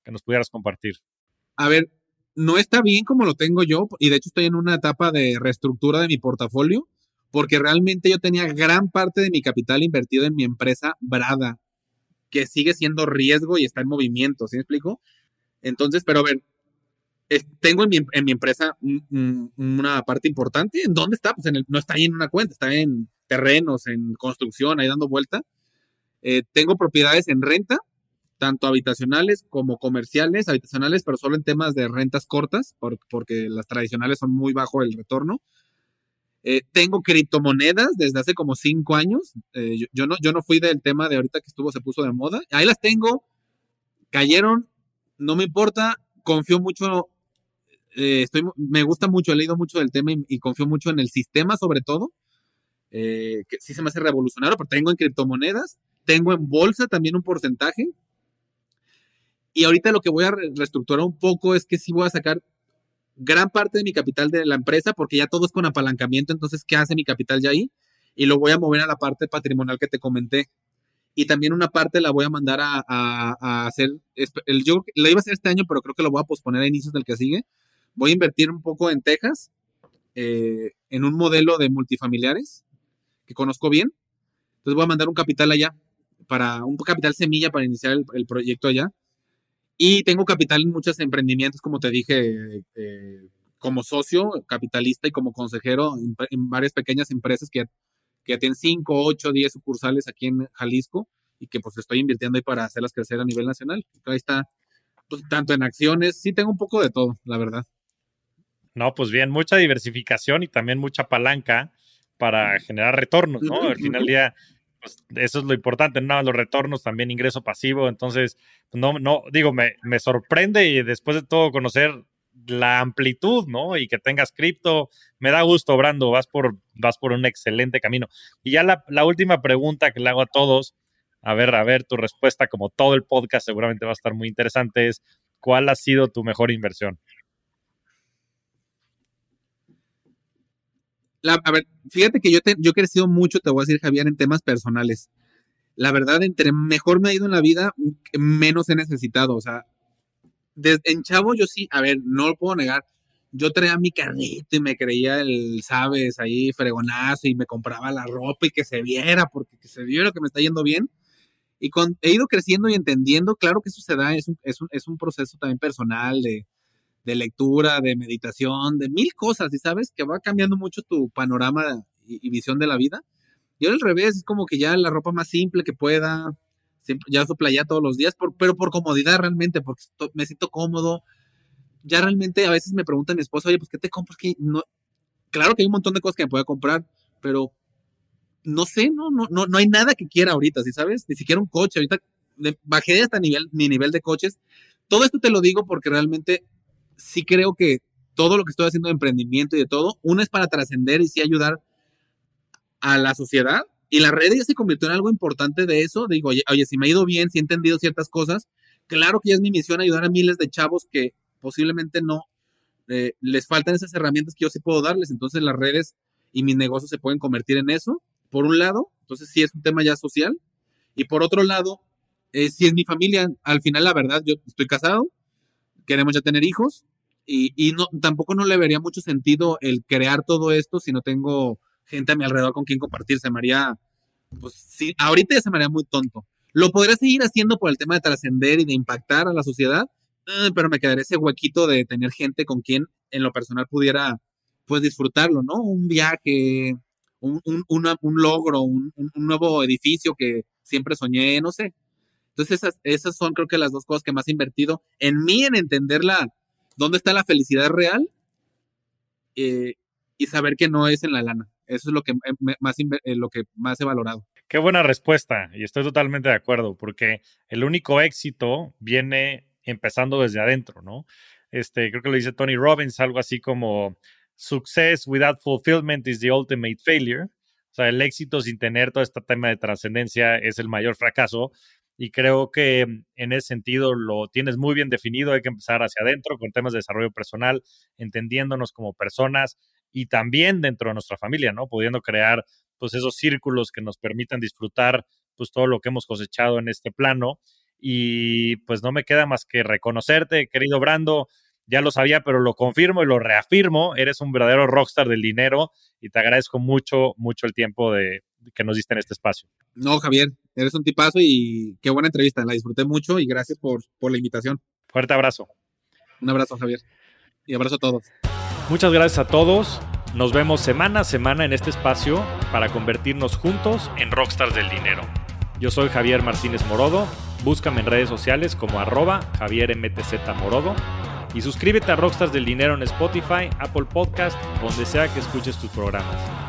Que nos pudieras compartir. A ver, no está bien como lo tengo yo y de hecho estoy en una etapa de reestructura de mi portafolio porque realmente yo tenía gran parte de mi capital invertido en mi empresa Brada que sigue siendo riesgo y está en movimiento, ¿sí me explico? Entonces, pero a ver, tengo en mi, en mi empresa una parte importante. ¿En dónde está? Pues no está ahí en una cuenta, está en terrenos, en construcción, ahí dando vuelta. Eh, tengo propiedades en renta, tanto habitacionales como comerciales, habitacionales, pero solo en temas de rentas cortas, porque las tradicionales son muy bajo el retorno. Eh, tengo criptomonedas desde hace como cinco años. Eh, yo, no, yo no fui del tema de ahorita que estuvo, se puso de moda. Ahí las tengo. Cayeron. No me importa. Confío mucho. Eh, estoy, me gusta mucho, he leído mucho del tema y, confío mucho en el sistema, sobre todo. que sí se me hace revolucionario, pero tengo en criptomonedas. Tengo en bolsa también un porcentaje. Y ahorita lo que voy a reestructurar un poco es que sí voy a sacar gran parte de mi capital de la empresa porque ya todo es con apalancamiento, entonces, ¿qué hace mi capital ya ahí? Y lo voy a mover a la parte patrimonial que te comenté. Y también una parte la voy a mandar a, hacer, el, yo la iba a hacer este año, pero creo que lo voy a posponer a inicios del que sigue. Voy a invertir un poco en Texas, eh, en un modelo de multifamiliares que conozco bien. Entonces voy a mandar un capital allá, para un capital semilla para iniciar el proyecto allá y tengo capital en muchos emprendimientos, como te dije, eh, como socio, capitalista y como consejero en, varias pequeñas empresas que, que tienen 5, 8, 10 sucursales aquí en Jalisco y que pues estoy invirtiendo ahí para hacerlas crecer a nivel nacional. Ahí está, pues, tanto en acciones, sí tengo un poco de todo, la verdad. No, pues bien, mucha diversificación y también mucha palanca para generar retornos, ¿no? Al final del día pues, eso es lo importante, no los retornos, también ingreso pasivo, entonces, no, no, digo, me, me sorprende y después de todo conocer la amplitud, ¿no? Y que tengas cripto, me da gusto, Brando, vas por, vas por un excelente camino. Y ya la, la, última pregunta que le hago a todos, a ver, a ver, tu respuesta, como todo el podcast seguramente va a estar muy interesante, es, ¿cuál ha sido tu mejor inversión? A ver, fíjate que yo, yo he crecido mucho, te voy a decir, Javier, en temas personales. La verdad, entre mejor me ha ido en la vida, menos he necesitado. O sea, en Chavo yo sí, a ver, no lo puedo negar. Yo traía mi carrito y me creía el, sabes, ahí fregonazo y me compraba la ropa y que se viera, porque que se viera que me está yendo bien. Y he ido creciendo y entendiendo, claro que eso se da, es un, es un, es un proceso también personal de, de lectura, de meditación, de mil cosas, y sabes que va cambiando mucho tu panorama y, visión de la vida. Y ahora al revés, es como que ya la ropa más simple que pueda, ya uso playa todos los días, pero por comodidad realmente, porque me siento cómodo. Ya realmente a veces me pregunta mi esposa, oye, pues ¿qué te compras? Que no, claro que hay un montón de cosas que me pueda comprar, pero no sé, no, no, no, no hay nada que quiera ahorita, ¿sí sabes? Ni siquiera un coche. Ahorita bajé hasta nivel, mi nivel de coches. Todo esto te lo digo porque realmente sí creo que todo lo que estoy haciendo de emprendimiento y de todo, una es para trascender y sí ayudar a la sociedad. Y la red ya se convirtió en algo importante de eso. Digo, oye, si me ha ido bien, si he entendido ciertas cosas, claro que ya es mi misión ayudar a miles de chavos que posiblemente no eh, les faltan esas herramientas que yo sí puedo darles. Entonces las redes y mis negocios se pueden convertir en eso, por un lado. Entonces sí es un tema ya social. Y por otro lado, eh, si es mi familia, al final la verdad, yo estoy casado, queremos ya tener hijos y, no, tampoco no le vería mucho sentido el crear todo esto si no tengo gente a mi alrededor con quien compartir. Se me pues sí, ahorita ya se me muy tonto. Lo podría seguir haciendo por el tema de trascender y de impactar a la sociedad, eh, pero me quedaría ese huequito de tener gente con quien en lo personal pudiera, pues, disfrutarlo, ¿no? Un viaje, un, un, logro, un, nuevo edificio que siempre soñé, no sé. Entonces, esas, esas son creo que las dos cosas que más he invertido en mí, en entenderla, dónde está la felicidad real eh, y saber que no es en la lana. Eso es lo que más, eh, lo que más he valorado. Qué buena respuesta y estoy totalmente de acuerdo porque el único éxito viene empezando desde adentro, ¿no? Este, creo que lo dice Tony Robbins, algo así como success without fulfillment is the ultimate failure. O sea, el éxito sin tener todo este tema de trascendencia es el mayor fracaso. Y creo que en ese sentido lo tienes muy bien definido. Hay que empezar hacia adentro con temas de desarrollo personal, entendiéndonos como personas y también dentro de nuestra familia, ¿no? Pudiendo crear pues esos círculos que nos permitan disfrutar pues todo lo que hemos cosechado en este plano. Y pues no me queda más que reconocerte, querido Brando. Ya lo sabía, pero lo confirmo y lo reafirmo. Eres un verdadero rockstar del dinero y te agradezco mucho, mucho el tiempo de, que nos diste en este espacio. No, Javier, eres un tipazo y qué buena entrevista. La disfruté mucho y gracias por, por la invitación. Fuerte abrazo. Un abrazo, Javier. Y abrazo a todos. Muchas gracias a todos. Nos vemos semana a semana en este espacio para convertirnos juntos en rockstars del dinero. Yo soy Javier Martínez Morodo. Búscame en redes sociales como arroba Javier MTZ Morodo. Y suscríbete a Rockstars del Dinero en Spotify, Apple Podcast, donde sea que escuches tus programas.